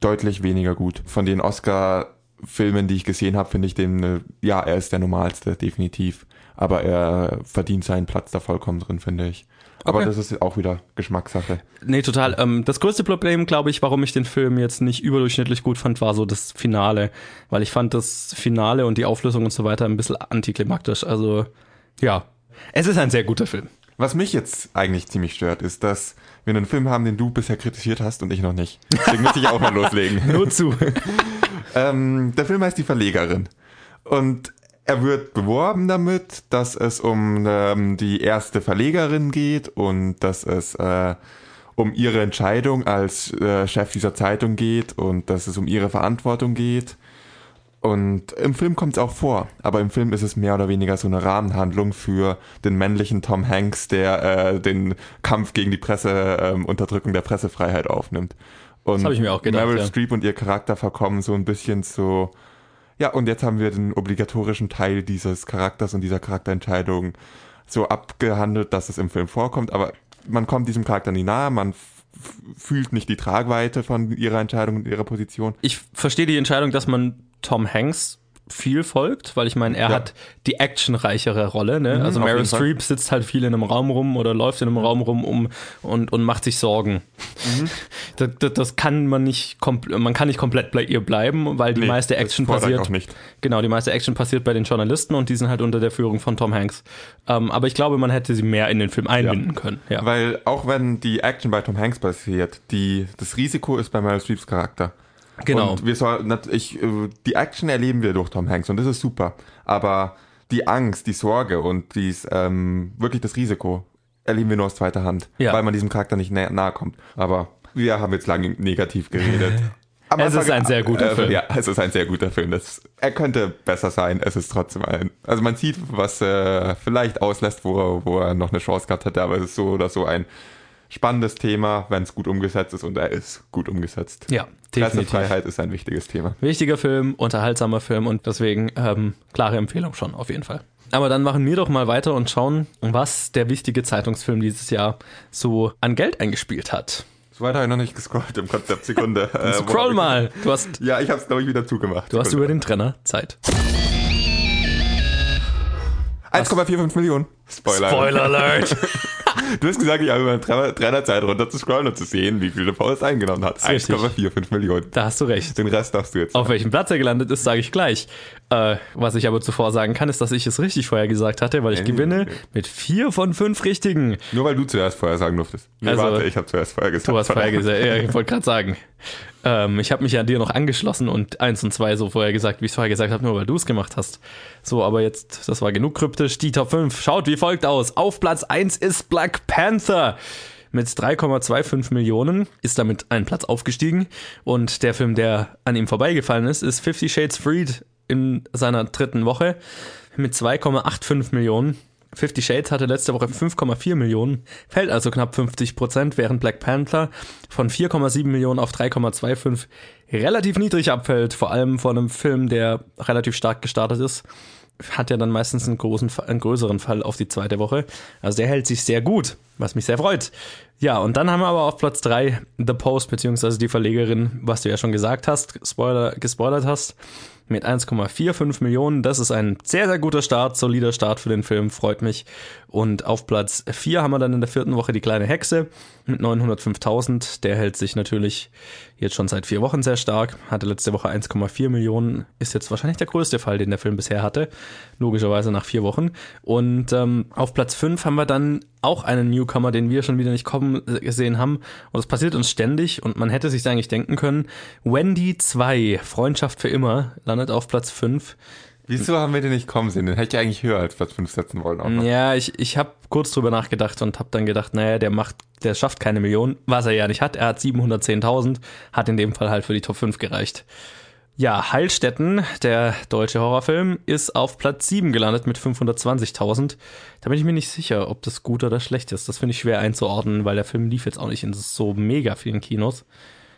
deutlich weniger gut. Von den Oscar-Filmen, die ich gesehen habe, finde ich den, äh, ja, er ist der normalste, definitiv. Aber er verdient seinen Platz da vollkommen drin, finde ich. Aber Okay. das ist auch wieder Geschmackssache. Nee, total. Ähm, das größte Problem, glaube ich, warum ich den Film jetzt nicht überdurchschnittlich gut fand, war so das Finale. Weil ich fand das Finale und die Auflösung und so weiter ein bisschen antiklimaktisch. Also, ja. Es ist ein sehr guter Film. Was mich jetzt eigentlich ziemlich stört, ist, dass wir einen Film haben, den du bisher kritisiert hast und ich noch nicht. Deswegen möchte ich auch mal loslegen. Nur zu. Ähm, der Film heißt Die Verlegerin. Und er wird beworben damit, dass es um ähm, die erste Verlegerin geht und dass es äh, um ihre Entscheidung als äh, Chef dieser Zeitung geht und dass es um ihre Verantwortung geht. Und im Film kommt es auch vor, aber im Film ist es mehr oder weniger so eine Rahmenhandlung für den männlichen Tom Hanks, der äh, den Kampf gegen die Presseunterdrückung ähm, Unterdrückung der Pressefreiheit aufnimmt. Und Das hab ich mir auch gedacht, Meryl ja. Streep und ihr Charakter verkommen so ein bisschen zu ja, und jetzt haben wir den obligatorischen Teil dieses Charakters und dieser Charakterentscheidung so abgehandelt, dass es im Film vorkommt, aber man kommt diesem Charakter nie nahe, man fühlt nicht die Tragweite von ihrer Entscheidung und ihrer Position. Ich verstehe die Entscheidung, dass man Tom Hanks viel folgt, weil ich meine, er Ja. hat die actionreichere Rolle. Ne? also auf Meryl. Streep sitzt halt viel in einem Raum rum oder läuft in einem Raum rum um und, und macht sich Sorgen. Mhm. Das, das, das kann man nicht, man kann nicht komplett bei ihr bleiben, weil die Nee, meiste Action passiert. nicht. Genau, die meiste Action passiert bei den Journalisten und die sind halt unter der Führung von Tom Hanks. Ähm, aber ich glaube, man hätte sie mehr in den Film einbinden können. Ja. Weil auch wenn die Action bei Tom Hanks passiert, die, das Risiko ist bei Meryl Streeps Charakter. Genau. Und wir soll, ich, äh, die Action erleben wir durch Tom Hanks und das ist super. Aber die Angst, die Sorge und dies, ähm, wirklich das Risiko erleben wir nur aus zweiter Hand, Ja. weil man diesem Charakter nicht nä nahe kommt. Aber wir haben jetzt lange negativ geredet. Am Es ist ein sehr guter äh, Film. Ja, es ist ein sehr guter Film. Das, er könnte besser sein. Es ist trotzdem ein. Also man sieht, was äh, vielleicht auslässt, wo, er- wo er noch eine Chance gehabt hätte, aber es ist so oder so ein spannendes Thema, wenn es gut umgesetzt ist und er ist gut umgesetzt. Ja, definitiv. Pressefreiheit ist ein wichtiges Thema. Wichtiger Film, unterhaltsamer Film und deswegen ähm, klare Empfehlung schon, auf jeden Fall. Aber dann machen wir doch mal weiter und schauen, was der wichtige Zeitungsfilm dieses Jahr so an Geld eingespielt hat. So weit habe ich noch nicht gescrollt im Konzept. Sekunde. Äh, Scroll mal. Du hast, Ja, ich habe es, glaube ich, wieder zugemacht. du hast Sekunde. über den Trenner Zeit. 1,45 Millionen. Spoiler. Alert. Du hast gesagt, ich habe über eine Trainerzeit runter zu scrollen und zu sehen, wie viel der Post eingenommen hat. ist richtig. 1,45 Millionen. Da hast du recht. Den Rest darfst du jetzt. Auf welchem Platz er gelandet ist, sage ich gleich. Äh, was ich aber zuvor sagen kann, ist, dass ich es richtig vorher gesagt hatte, weil ich Äh. gewinne mit vier von fünf richtigen. Nur weil du zuerst vorher sagen durftest. Nee, Also- warte, ich habe zuerst vorher gesagt. Du hast vorher gesagt, ja, ich wollte gerade sagen. Ähm, ich habe mich an dir noch angeschlossen und eins und zwei so vorher gesagt, wie ich es vorher gesagt habe, nur weil du es gemacht hast. So, aber jetzt, das war genug kryptisch. Die Top 5 schaut wie folgt aus. Auf Platz 1 ist Black Panther. Mit 3,25 Millionen ist damit ein Platz aufgestiegen. Und der Film, der an ihm vorbeigefallen ist, ist Fifty Shades Freed in seiner dritten Woche mit 2,85 Millionen. Fifty Shades hatte letzte Woche 5,4 Millionen, fällt also knapp 50 Prozent, während Black Panther von 4,7 Millionen auf 3,25 relativ niedrig abfällt, vor allem vor einem Film, der relativ stark gestartet ist hat ja dann meistens einen, großen, einen größeren Fall auf die zweite Woche. Also der hält sich sehr gut, was mich sehr freut. Ja, und dann haben wir aber auf Platz 3 The Post, beziehungsweise die Verlegerin, was du ja schon gesagt hast, Spoiler, gespoilert hast mit 1,45 Millionen. Das ist ein sehr, sehr guter Start, solider Start für den Film, freut mich. Und auf Platz 4 haben wir dann in der vierten Woche die kleine Hexe mit 905.000. Der hält sich natürlich jetzt schon seit vier Wochen sehr stark, hatte letzte Woche 1,4 Millionen, ist jetzt wahrscheinlich der größte Fall, den der Film bisher hatte, logischerweise nach vier Wochen. Und ähm, auf Platz 5 haben wir dann auch einen Newcomer, den wir schon wieder nicht kommen äh, gesehen haben. Und das passiert uns ständig und man hätte sich eigentlich denken können. Wendy 2, Freundschaft für immer, landet auf Platz 5. Wieso haben wir den nicht kommen sehen? Den hätte ich eigentlich höher als Platz 5 setzen wollen. Auch noch. Ja, ich, ich habe kurz drüber nachgedacht und habe dann gedacht, naja, der macht, der schafft keine Million, was er ja nicht hat. Er hat 710.000, hat in dem Fall halt für die Top 5 gereicht. Ja, Heilstätten, der deutsche Horrorfilm, ist auf Platz 7 gelandet mit 520.000. Da bin ich mir nicht sicher, ob das gut oder schlecht ist. Das finde ich schwer einzuordnen, weil der Film lief jetzt auch nicht in so mega vielen Kinos.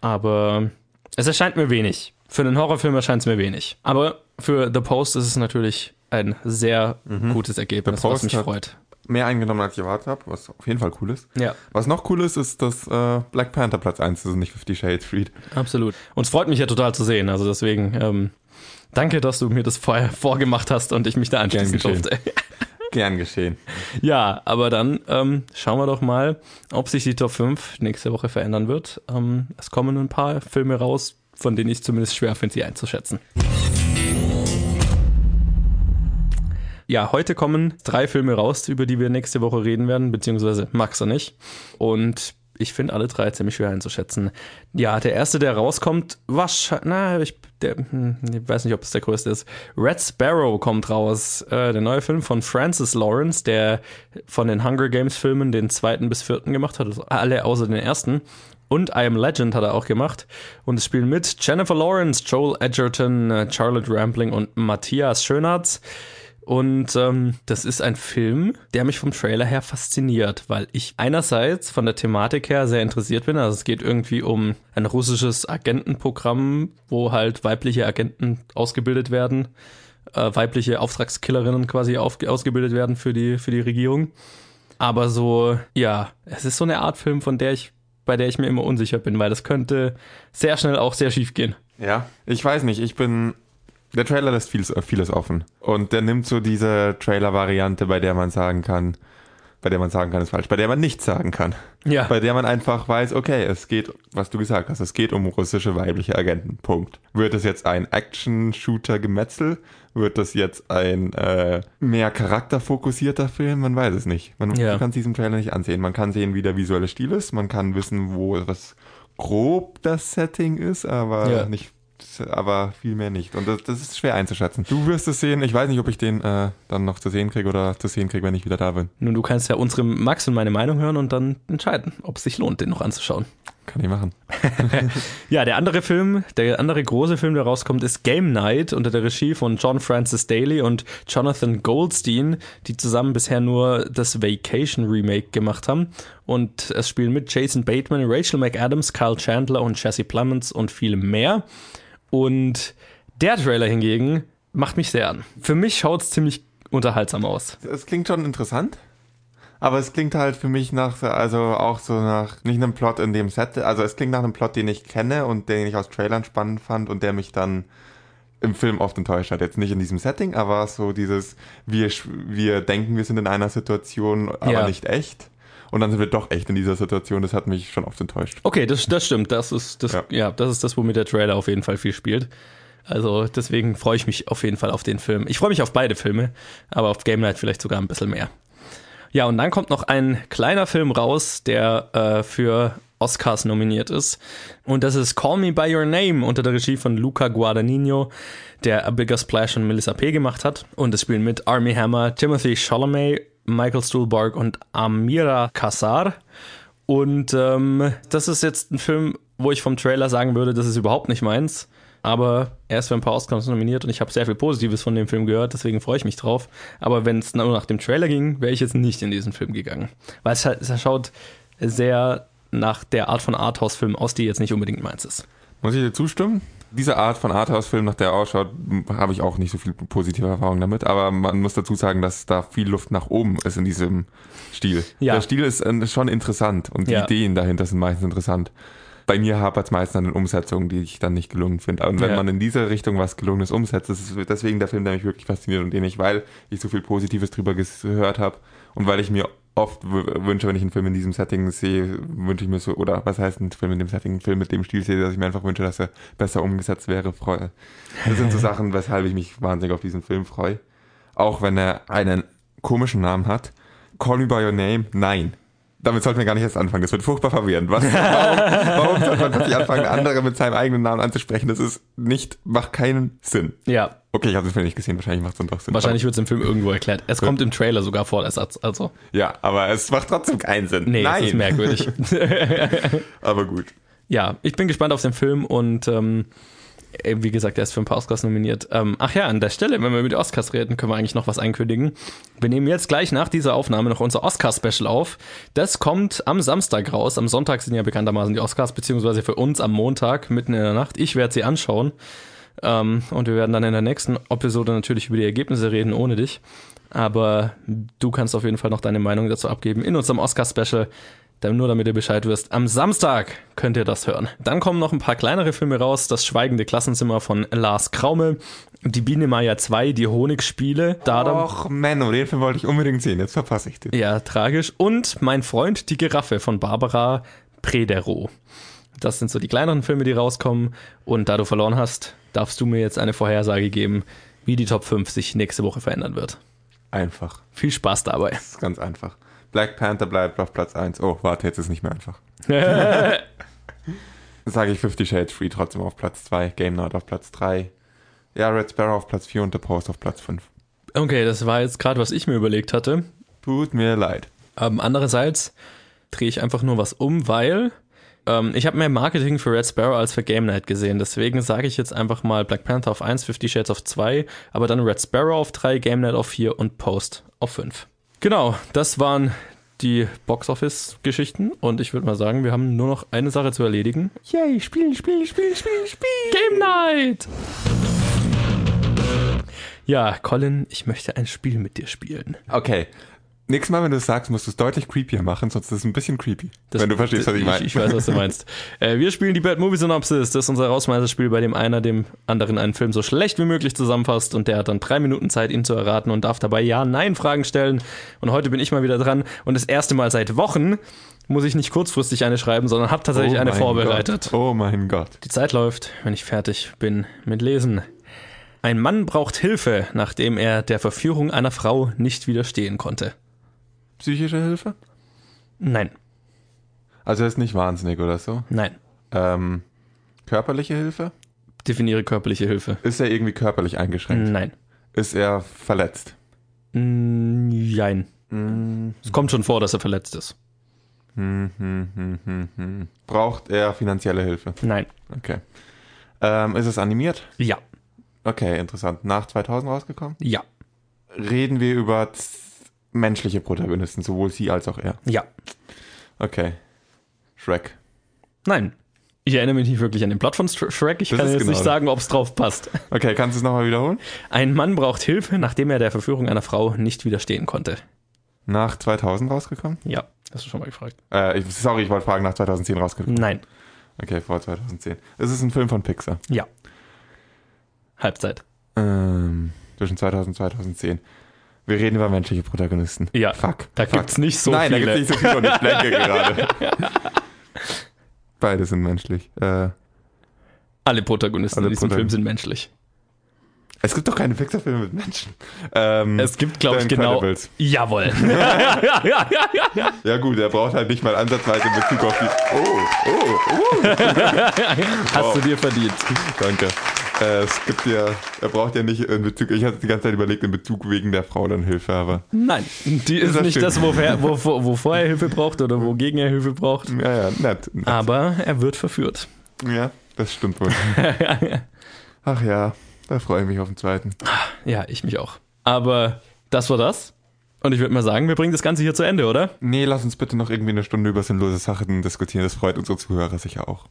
Aber es erscheint mir wenig. Für einen Horrorfilm erscheint es mir wenig. Aber für The Post ist es natürlich ein sehr mhm. gutes Ergebnis, was mich freut. Mehr eingenommen, als ich erwartet habe, was auf jeden Fall cool ist. Ja. Was noch cool ist, ist, dass äh, Black Panther Platz 1 ist und nicht Fifty Shades Freed. Absolut. Und es freut mich ja total zu sehen. Also deswegen, ähm, danke, dass du mir das vorher vorgemacht hast und ich mich da anschließen durfte. Gern geschehen. Ja, aber dann ähm, schauen wir doch mal, ob sich die Top 5 nächste Woche verändern wird. Ähm, es kommen ein paar Filme raus, von denen ich zumindest schwer finde, sie einzuschätzen. Ja, heute kommen drei Filme raus, über die wir nächste Woche reden werden, beziehungsweise Max und ich. Und ich finde alle drei ziemlich schwer einzuschätzen. Ja, der erste, der rauskommt, wahrscheinlich, na, ich, der, hm, ich weiß nicht, ob es der größte ist. Red Sparrow kommt raus. Äh, der neue Film von Francis Lawrence, der von den Hunger Games Filmen den zweiten bis vierten gemacht hat, also alle außer den ersten. Und I Am Legend hat er auch gemacht. Und es spielen mit Jennifer Lawrence, Joel Edgerton, äh, Charlotte Rampling und Matthias Schönartz. Und ähm, das ist ein Film, der mich vom Trailer her fasziniert, weil ich einerseits von der Thematik her sehr interessiert bin. Also es geht irgendwie um ein russisches Agentenprogramm, wo halt weibliche Agenten ausgebildet werden, äh, weibliche Auftragskillerinnen quasi auf, ausgebildet werden für die, für die Regierung. Aber so, ja, es ist so eine Art Film, von der ich bei der ich mir immer unsicher bin, weil das könnte sehr schnell auch sehr schief gehen. Ja, ich weiß nicht, ich bin. Der Trailer lässt vieles, vieles offen. Und der nimmt so diese Trailer-Variante, bei der man sagen kann, bei der man sagen kann, ist falsch, bei der man nichts sagen kann. Ja. Bei der man einfach weiß, okay, es geht, was du gesagt hast, es geht um russische weibliche Agenten. Punkt. Wird es jetzt ein Action-Shooter-Gemetzel? Wird das jetzt ein äh, mehr charakterfokussierter Film? Man weiß es nicht. Man Ja. kann es diesem Trailer nicht ansehen. Man kann sehen, wie der visuelle Stil ist. Man kann wissen, wo was grob das Setting ist, aber Ja. nicht aber viel mehr nicht. Und das, das ist schwer einzuschätzen. Du wirst es sehen. Ich weiß nicht, ob ich den äh, dann noch zu sehen kriege oder zu sehen kriege, wenn ich wieder da bin. Nun, du kannst ja unsere Max und meine Meinung hören und dann entscheiden, ob es sich lohnt, den noch anzuschauen. Kann ich machen. Ja, der andere Film, der andere große Film, der rauskommt, ist Game Night unter der Regie von John Francis Daly und Jonathan Goldstein, die zusammen bisher nur das Vacation Remake gemacht haben. Und es spielen mit Jason Bateman, Rachel McAdams, Kyle Chandler und Jesse Plemons und viele mehr. Und der Trailer hingegen macht mich sehr an. Für mich schaut es ziemlich unterhaltsam aus. Es klingt schon interessant. Aber es klingt halt für mich nach, also auch so nach, nicht einem Plot in dem Set, also es klingt nach einem Plot, den ich kenne und den ich aus Trailern spannend fand und der mich dann im Film oft enttäuscht hat. Jetzt nicht in diesem Setting, aber so dieses, wir, wir denken, wir sind in einer Situation, aber Ja. nicht echt. Und dann sind wir doch echt in dieser Situation. Das hat mich schon oft enttäuscht. Okay, das, das stimmt. Das ist das, ja. Ja. das ist das, womit der Trailer auf jeden Fall viel spielt. Also deswegen freue ich mich auf jeden Fall auf den Film. Ich freue mich auf beide Filme, aber auf Game Night vielleicht sogar ein bisschen mehr. Ja, und dann kommt noch ein kleiner Film raus, der äh, für Oscars nominiert ist. Und das ist Call Me By Your Name unter der Regie von Luca Guadagnino, der A Bigger Splash und Melissa P. gemacht hat. Und es spielen mit Army Hammer, Timothy Chalamet, Michael Stuhlbarg und Amira Kassar. Und ähm, das ist jetzt ein Film, wo ich vom Trailer sagen würde, das ist überhaupt nicht meins. Aber er ist für ein paar Oscars nominiert und ich habe sehr viel Positives von dem Film gehört, deswegen freue ich mich drauf. Aber wenn es nur nach dem Trailer ging, wäre ich jetzt nicht in diesen Film gegangen. Weil es, es schaut sehr nach der Art von Arthouse-Film aus, die jetzt nicht unbedingt meins ist. Muss ich dir zustimmen? Diese Art von Arthouse-Film, nach der er ausschaut, m- habe ich auch nicht so viel positive Erfahrungen damit. Aber man muss dazu sagen, dass da viel Luft nach oben ist in diesem Stil. Ja. Der Stil ist äh, schon interessant und die Ja. Ideen dahinter sind meistens interessant. Bei mir hapert es meistens an den Umsetzungen, die ich dann nicht gelungen finde. Und wenn Ja. man in diese Richtung was Gelungenes umsetzt, ist deswegen der Film, der mich wirklich fasziniert und den ich, weil ich so viel Positives drüber gehört habe und weil ich mir oft wünsche, wenn ich einen Film in diesem Setting sehe, wünsche ich mir so, oder was heißt ein Film in dem Setting, einen Film mit dem Stil sehe, dass ich mir einfach wünsche, dass er besser umgesetzt wäre. Freue. Das sind so Sachen, weshalb ich mich wahnsinnig auf diesen Film freue. Auch wenn er einen komischen Namen hat. Call Me By Your Name, nein. Damit sollten wir gar nicht erst anfangen. Das wird furchtbar verwirrend. Was, warum, warum sollte man plötzlich anfangen, andere mit seinem eigenen Namen anzusprechen? Das ist nicht, macht keinen Sinn. Ja, Okay, ich habe den Film nicht gesehen. Wahrscheinlich macht es dann doch Sinn. wahrscheinlich wird es im Film irgendwo erklärt. Es kommt im Trailer sogar vor, der Satz. Also, Ja, aber es macht trotzdem keinen Sinn. nee, Nein. es ist merkwürdig. Aber gut. ja, ich bin gespannt auf den Film und ähm, äh, wie gesagt, er ist für ein paar Oscars nominiert. Ähm, ach ja, an der Stelle, wenn wir über die Oscars reden, können wir eigentlich noch was ankündigen. Wir nehmen jetzt gleich nach dieser Aufnahme noch unser Oscar-Special auf. Das kommt am Samstag raus. Am Sonntag sind ja bekanntermaßen die Oscars, beziehungsweise für uns am Montag, mitten in der Nacht. Ich werde sie anschauen. Ähm, und wir werden dann in der nächsten Episode natürlich über die Ergebnisse reden, ohne dich. Aber du kannst auf jeden Fall noch deine Meinung dazu abgeben in unserem Oscar-Special. Nur damit ihr Bescheid wisst, am Samstag könnt ihr das hören. Dann kommen noch ein paar kleinere Filme raus. Das Schweigende Klassenzimmer von Lars Kraume. Die Biene Maya 2, die Honigspiele. Da dann Och, Menno, den Film wollte ich unbedingt sehen. Jetzt verpasse ich den. ja, tragisch. Und Mein Freund, die Giraffe von Barbara Prederow. Das sind so die kleineren Filme, die rauskommen. Und da du verloren hast, darfst du mir jetzt eine Vorhersage geben, wie die Top 5 sich nächste Woche verändern wird. Einfach. Viel Spaß dabei. Das ist ganz einfach. Black Panther bleibt auf Platz 1. Oh, warte, jetzt ist es nicht mehr einfach. Sage ich Fifty Shades Free trotzdem auf Platz 2, Game Night auf Platz 3. Ja, Red Sparrow auf Platz 4 und The Post auf Platz 5. Okay, das war jetzt gerade, was ich mir überlegt hatte. Tut mir leid. Ähm, andererseits drehe ich einfach nur was um, weil ähm, ich habe mehr Marketing für Red Sparrow als für Game Night gesehen. Deswegen sage ich jetzt einfach mal Black Panther auf 1, Fifty Shades auf 2, aber dann Red Sparrow auf 3, Game Night auf 4 und Post auf 5. Genau, das waren die Box-Office-Geschichten und ich würde mal sagen, wir haben nur noch eine Sache zu erledigen. Yay, Spiel, Spiel, Spiel, Spiel, Spiel. Game Night! Ja, Colin, ich möchte ein Spiel mit dir spielen. Okay. Nächstes Mal, wenn du es sagst, musst du es deutlich creepier machen, sonst ist es ein bisschen creepy. Das- wenn du verstehst, was ich meine. Ich, weiß, was du meinst. äh, wir spielen die Bad Movie Synopsis. Das ist unser Rausmeisterspiel, bei dem einer dem anderen einen Film so schlecht wie möglich zusammenfasst und der hat dann drei Minuten Zeit, ihn zu erraten und darf dabei Ja-Nein-Fragen stellen. Und heute bin ich mal wieder dran und das erste Mal seit Wochen muss ich nicht kurzfristig eine schreiben, sondern habe tatsächlich Oh eine vorbereitet. Gott. Oh mein Gott. Die Zeit läuft, wenn ich fertig bin mit Lesen. Ein Mann braucht Hilfe, nachdem er der Verführung einer Frau nicht widerstehen konnte. Psychische Hilfe? Nein, Also er ist nicht wahnsinnig oder so. nein. Ähm, körperliche Hilfe? Definiere körperliche Hilfe. Ist er irgendwie körperlich eingeschränkt? Nein. Ist er verletzt? Mm, Jein. Mm. Es kommt schon vor, dass er verletzt ist. Hm, hm, hm. Braucht er finanzielle Hilfe? Nein. Okay. Ähm, ist es animiert? Ja. Okay, interessant. Nach 2000 rausgekommen? Ja. Reden wir über menschliche Protagonisten, sowohl sie als auch er. Ja. Okay. Shrek. Nein. Ich erinnere mich nicht wirklich an den Plot von Sh- Shrek. Ich Das kann jetzt genau nicht das. sagen, ob es drauf passt. Okay, kannst du es nochmal wiederholen? Ein Mann braucht Hilfe, nachdem er der Verführung einer Frau nicht widerstehen konnte. Nach 2000 rausgekommen? Ja. Hast du schon mal gefragt? Äh, ich, sorry, ich wollte fragen, nach 2010 rausgekommen. Nein. Okay, vor 2010. Es ist ein Film von Pixar. Ja. Halbzeit. Ähm, zwischen 2000 und 2010. Wir reden über menschliche Protagonisten. Ja. Fuck. Da fuck. gibt's nicht so Nein, viele. da gibt's nicht so viele und ich blenke gerade. Beide sind menschlich. Äh, Alle Protagonisten Alle in diesem Protagon- Film sind menschlich. es gibt doch keine Pixar-Filme mit Menschen. Ähm, Es gibt, glaube ich, genau. Jawohl. Ja gut, er braucht halt nicht mal ansatzweise Bezug auf die... Oh, oh, oh. Hast du dir verdient. Danke. Äh, es gibt ja... Er braucht ja nicht in Bezug... Ich hatte die ganze Zeit überlegt, in Bezug wegen der Frau dann Hilfe, aber... Nein, die ist Das nicht stimmt. das, wofür, wovor, wovor er Hilfe braucht oder wogegen er Hilfe braucht. Ja, ja, nett. nett. Aber er wird verführt. Ja. Das stimmt wohl. Ach ja, da freue ich mich auf den zweiten. Ja, ich mich auch. Aber das war das. Und ich würde mal sagen, wir bringen das Ganze hier zu Ende, oder? Nee, lass uns bitte noch irgendwie eine Stunde über sinnlose Sachen diskutieren. Das freut unsere Zuhörer sicher auch.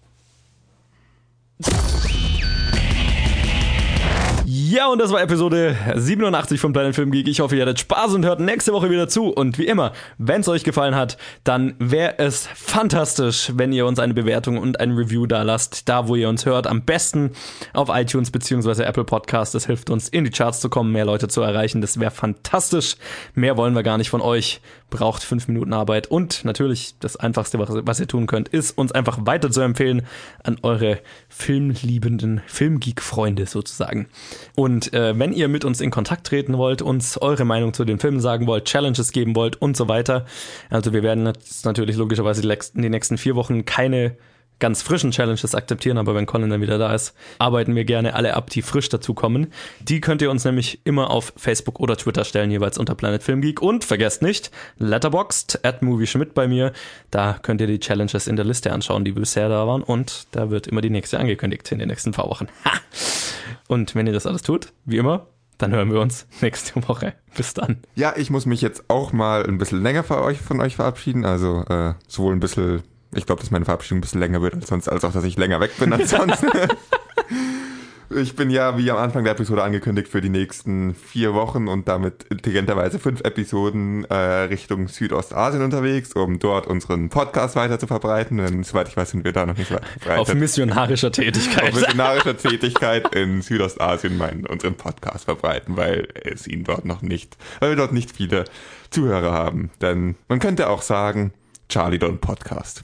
Ja, und das war Episode 87 von Planet Film Geek. Ich hoffe, ihr hattet Spaß und hört nächste Woche wieder zu. Und wie immer, wenn es euch gefallen hat, dann wäre es fantastisch, wenn ihr uns eine Bewertung und ein Review da lasst. Da, wo ihr uns hört. Am besten auf iTunes bzw. Apple Podcast. Das hilft uns, in die Charts zu kommen, mehr Leute zu erreichen. Das wäre fantastisch. Mehr wollen wir gar nicht von euch. Braucht fünf Minuten Arbeit. Und natürlich, das Einfachste, was, ihr tun könnt, ist, uns einfach weiter zu empfehlen an eure filmliebenden Filmgeek-Freunde sozusagen. Und äh, wenn ihr mit uns in Kontakt treten wollt, uns eure Meinung zu den Filmen sagen wollt, Challenges geben wollt und so weiter, also wir werden jetzt natürlich logischerweise die lex- in den nächsten vier Wochen keine ganz frischen Challenges akzeptieren, aber wenn Colin dann wieder da ist, arbeiten wir gerne alle ab, die frisch dazukommen. Die könnt ihr uns nämlich immer auf Facebook oder Twitter stellen, jeweils unter Planet Film Geek. Und vergesst nicht, Letterboxd at Movie Schmidt bei mir. Da könnt ihr die Challenges in der Liste anschauen, die bisher da waren. Und da wird immer die nächste angekündigt in den nächsten paar Wochen. Ha! Und wenn ihr das alles tut, wie immer, dann hören wir uns nächste Woche. Bis dann. Ja, ich muss mich jetzt auch mal ein bisschen länger von euch, von euch verabschieden. Also äh, sowohl ein bisschen, ich glaube, dass meine Verabschiedung ein bisschen länger wird als sonst, als auch, dass ich länger weg bin als sonst. Ich bin ja, wie am Anfang der Episode angekündigt, für die nächsten vier Wochen und damit intelligenterweise fünf Episoden äh, Richtung Südostasien unterwegs, um dort unseren Podcast weiter zu verbreiten. Denn soweit ich weiß, sind wir da noch nicht weit. Auf missionarischer Tätigkeit. Auf missionarischer Tätigkeit in Südostasien meinen, unseren Podcast verbreiten, weil es ihn dort noch nicht, weil wir dort nicht viele Zuhörer haben. Denn man könnte auch sagen, Charlie Don Podcast.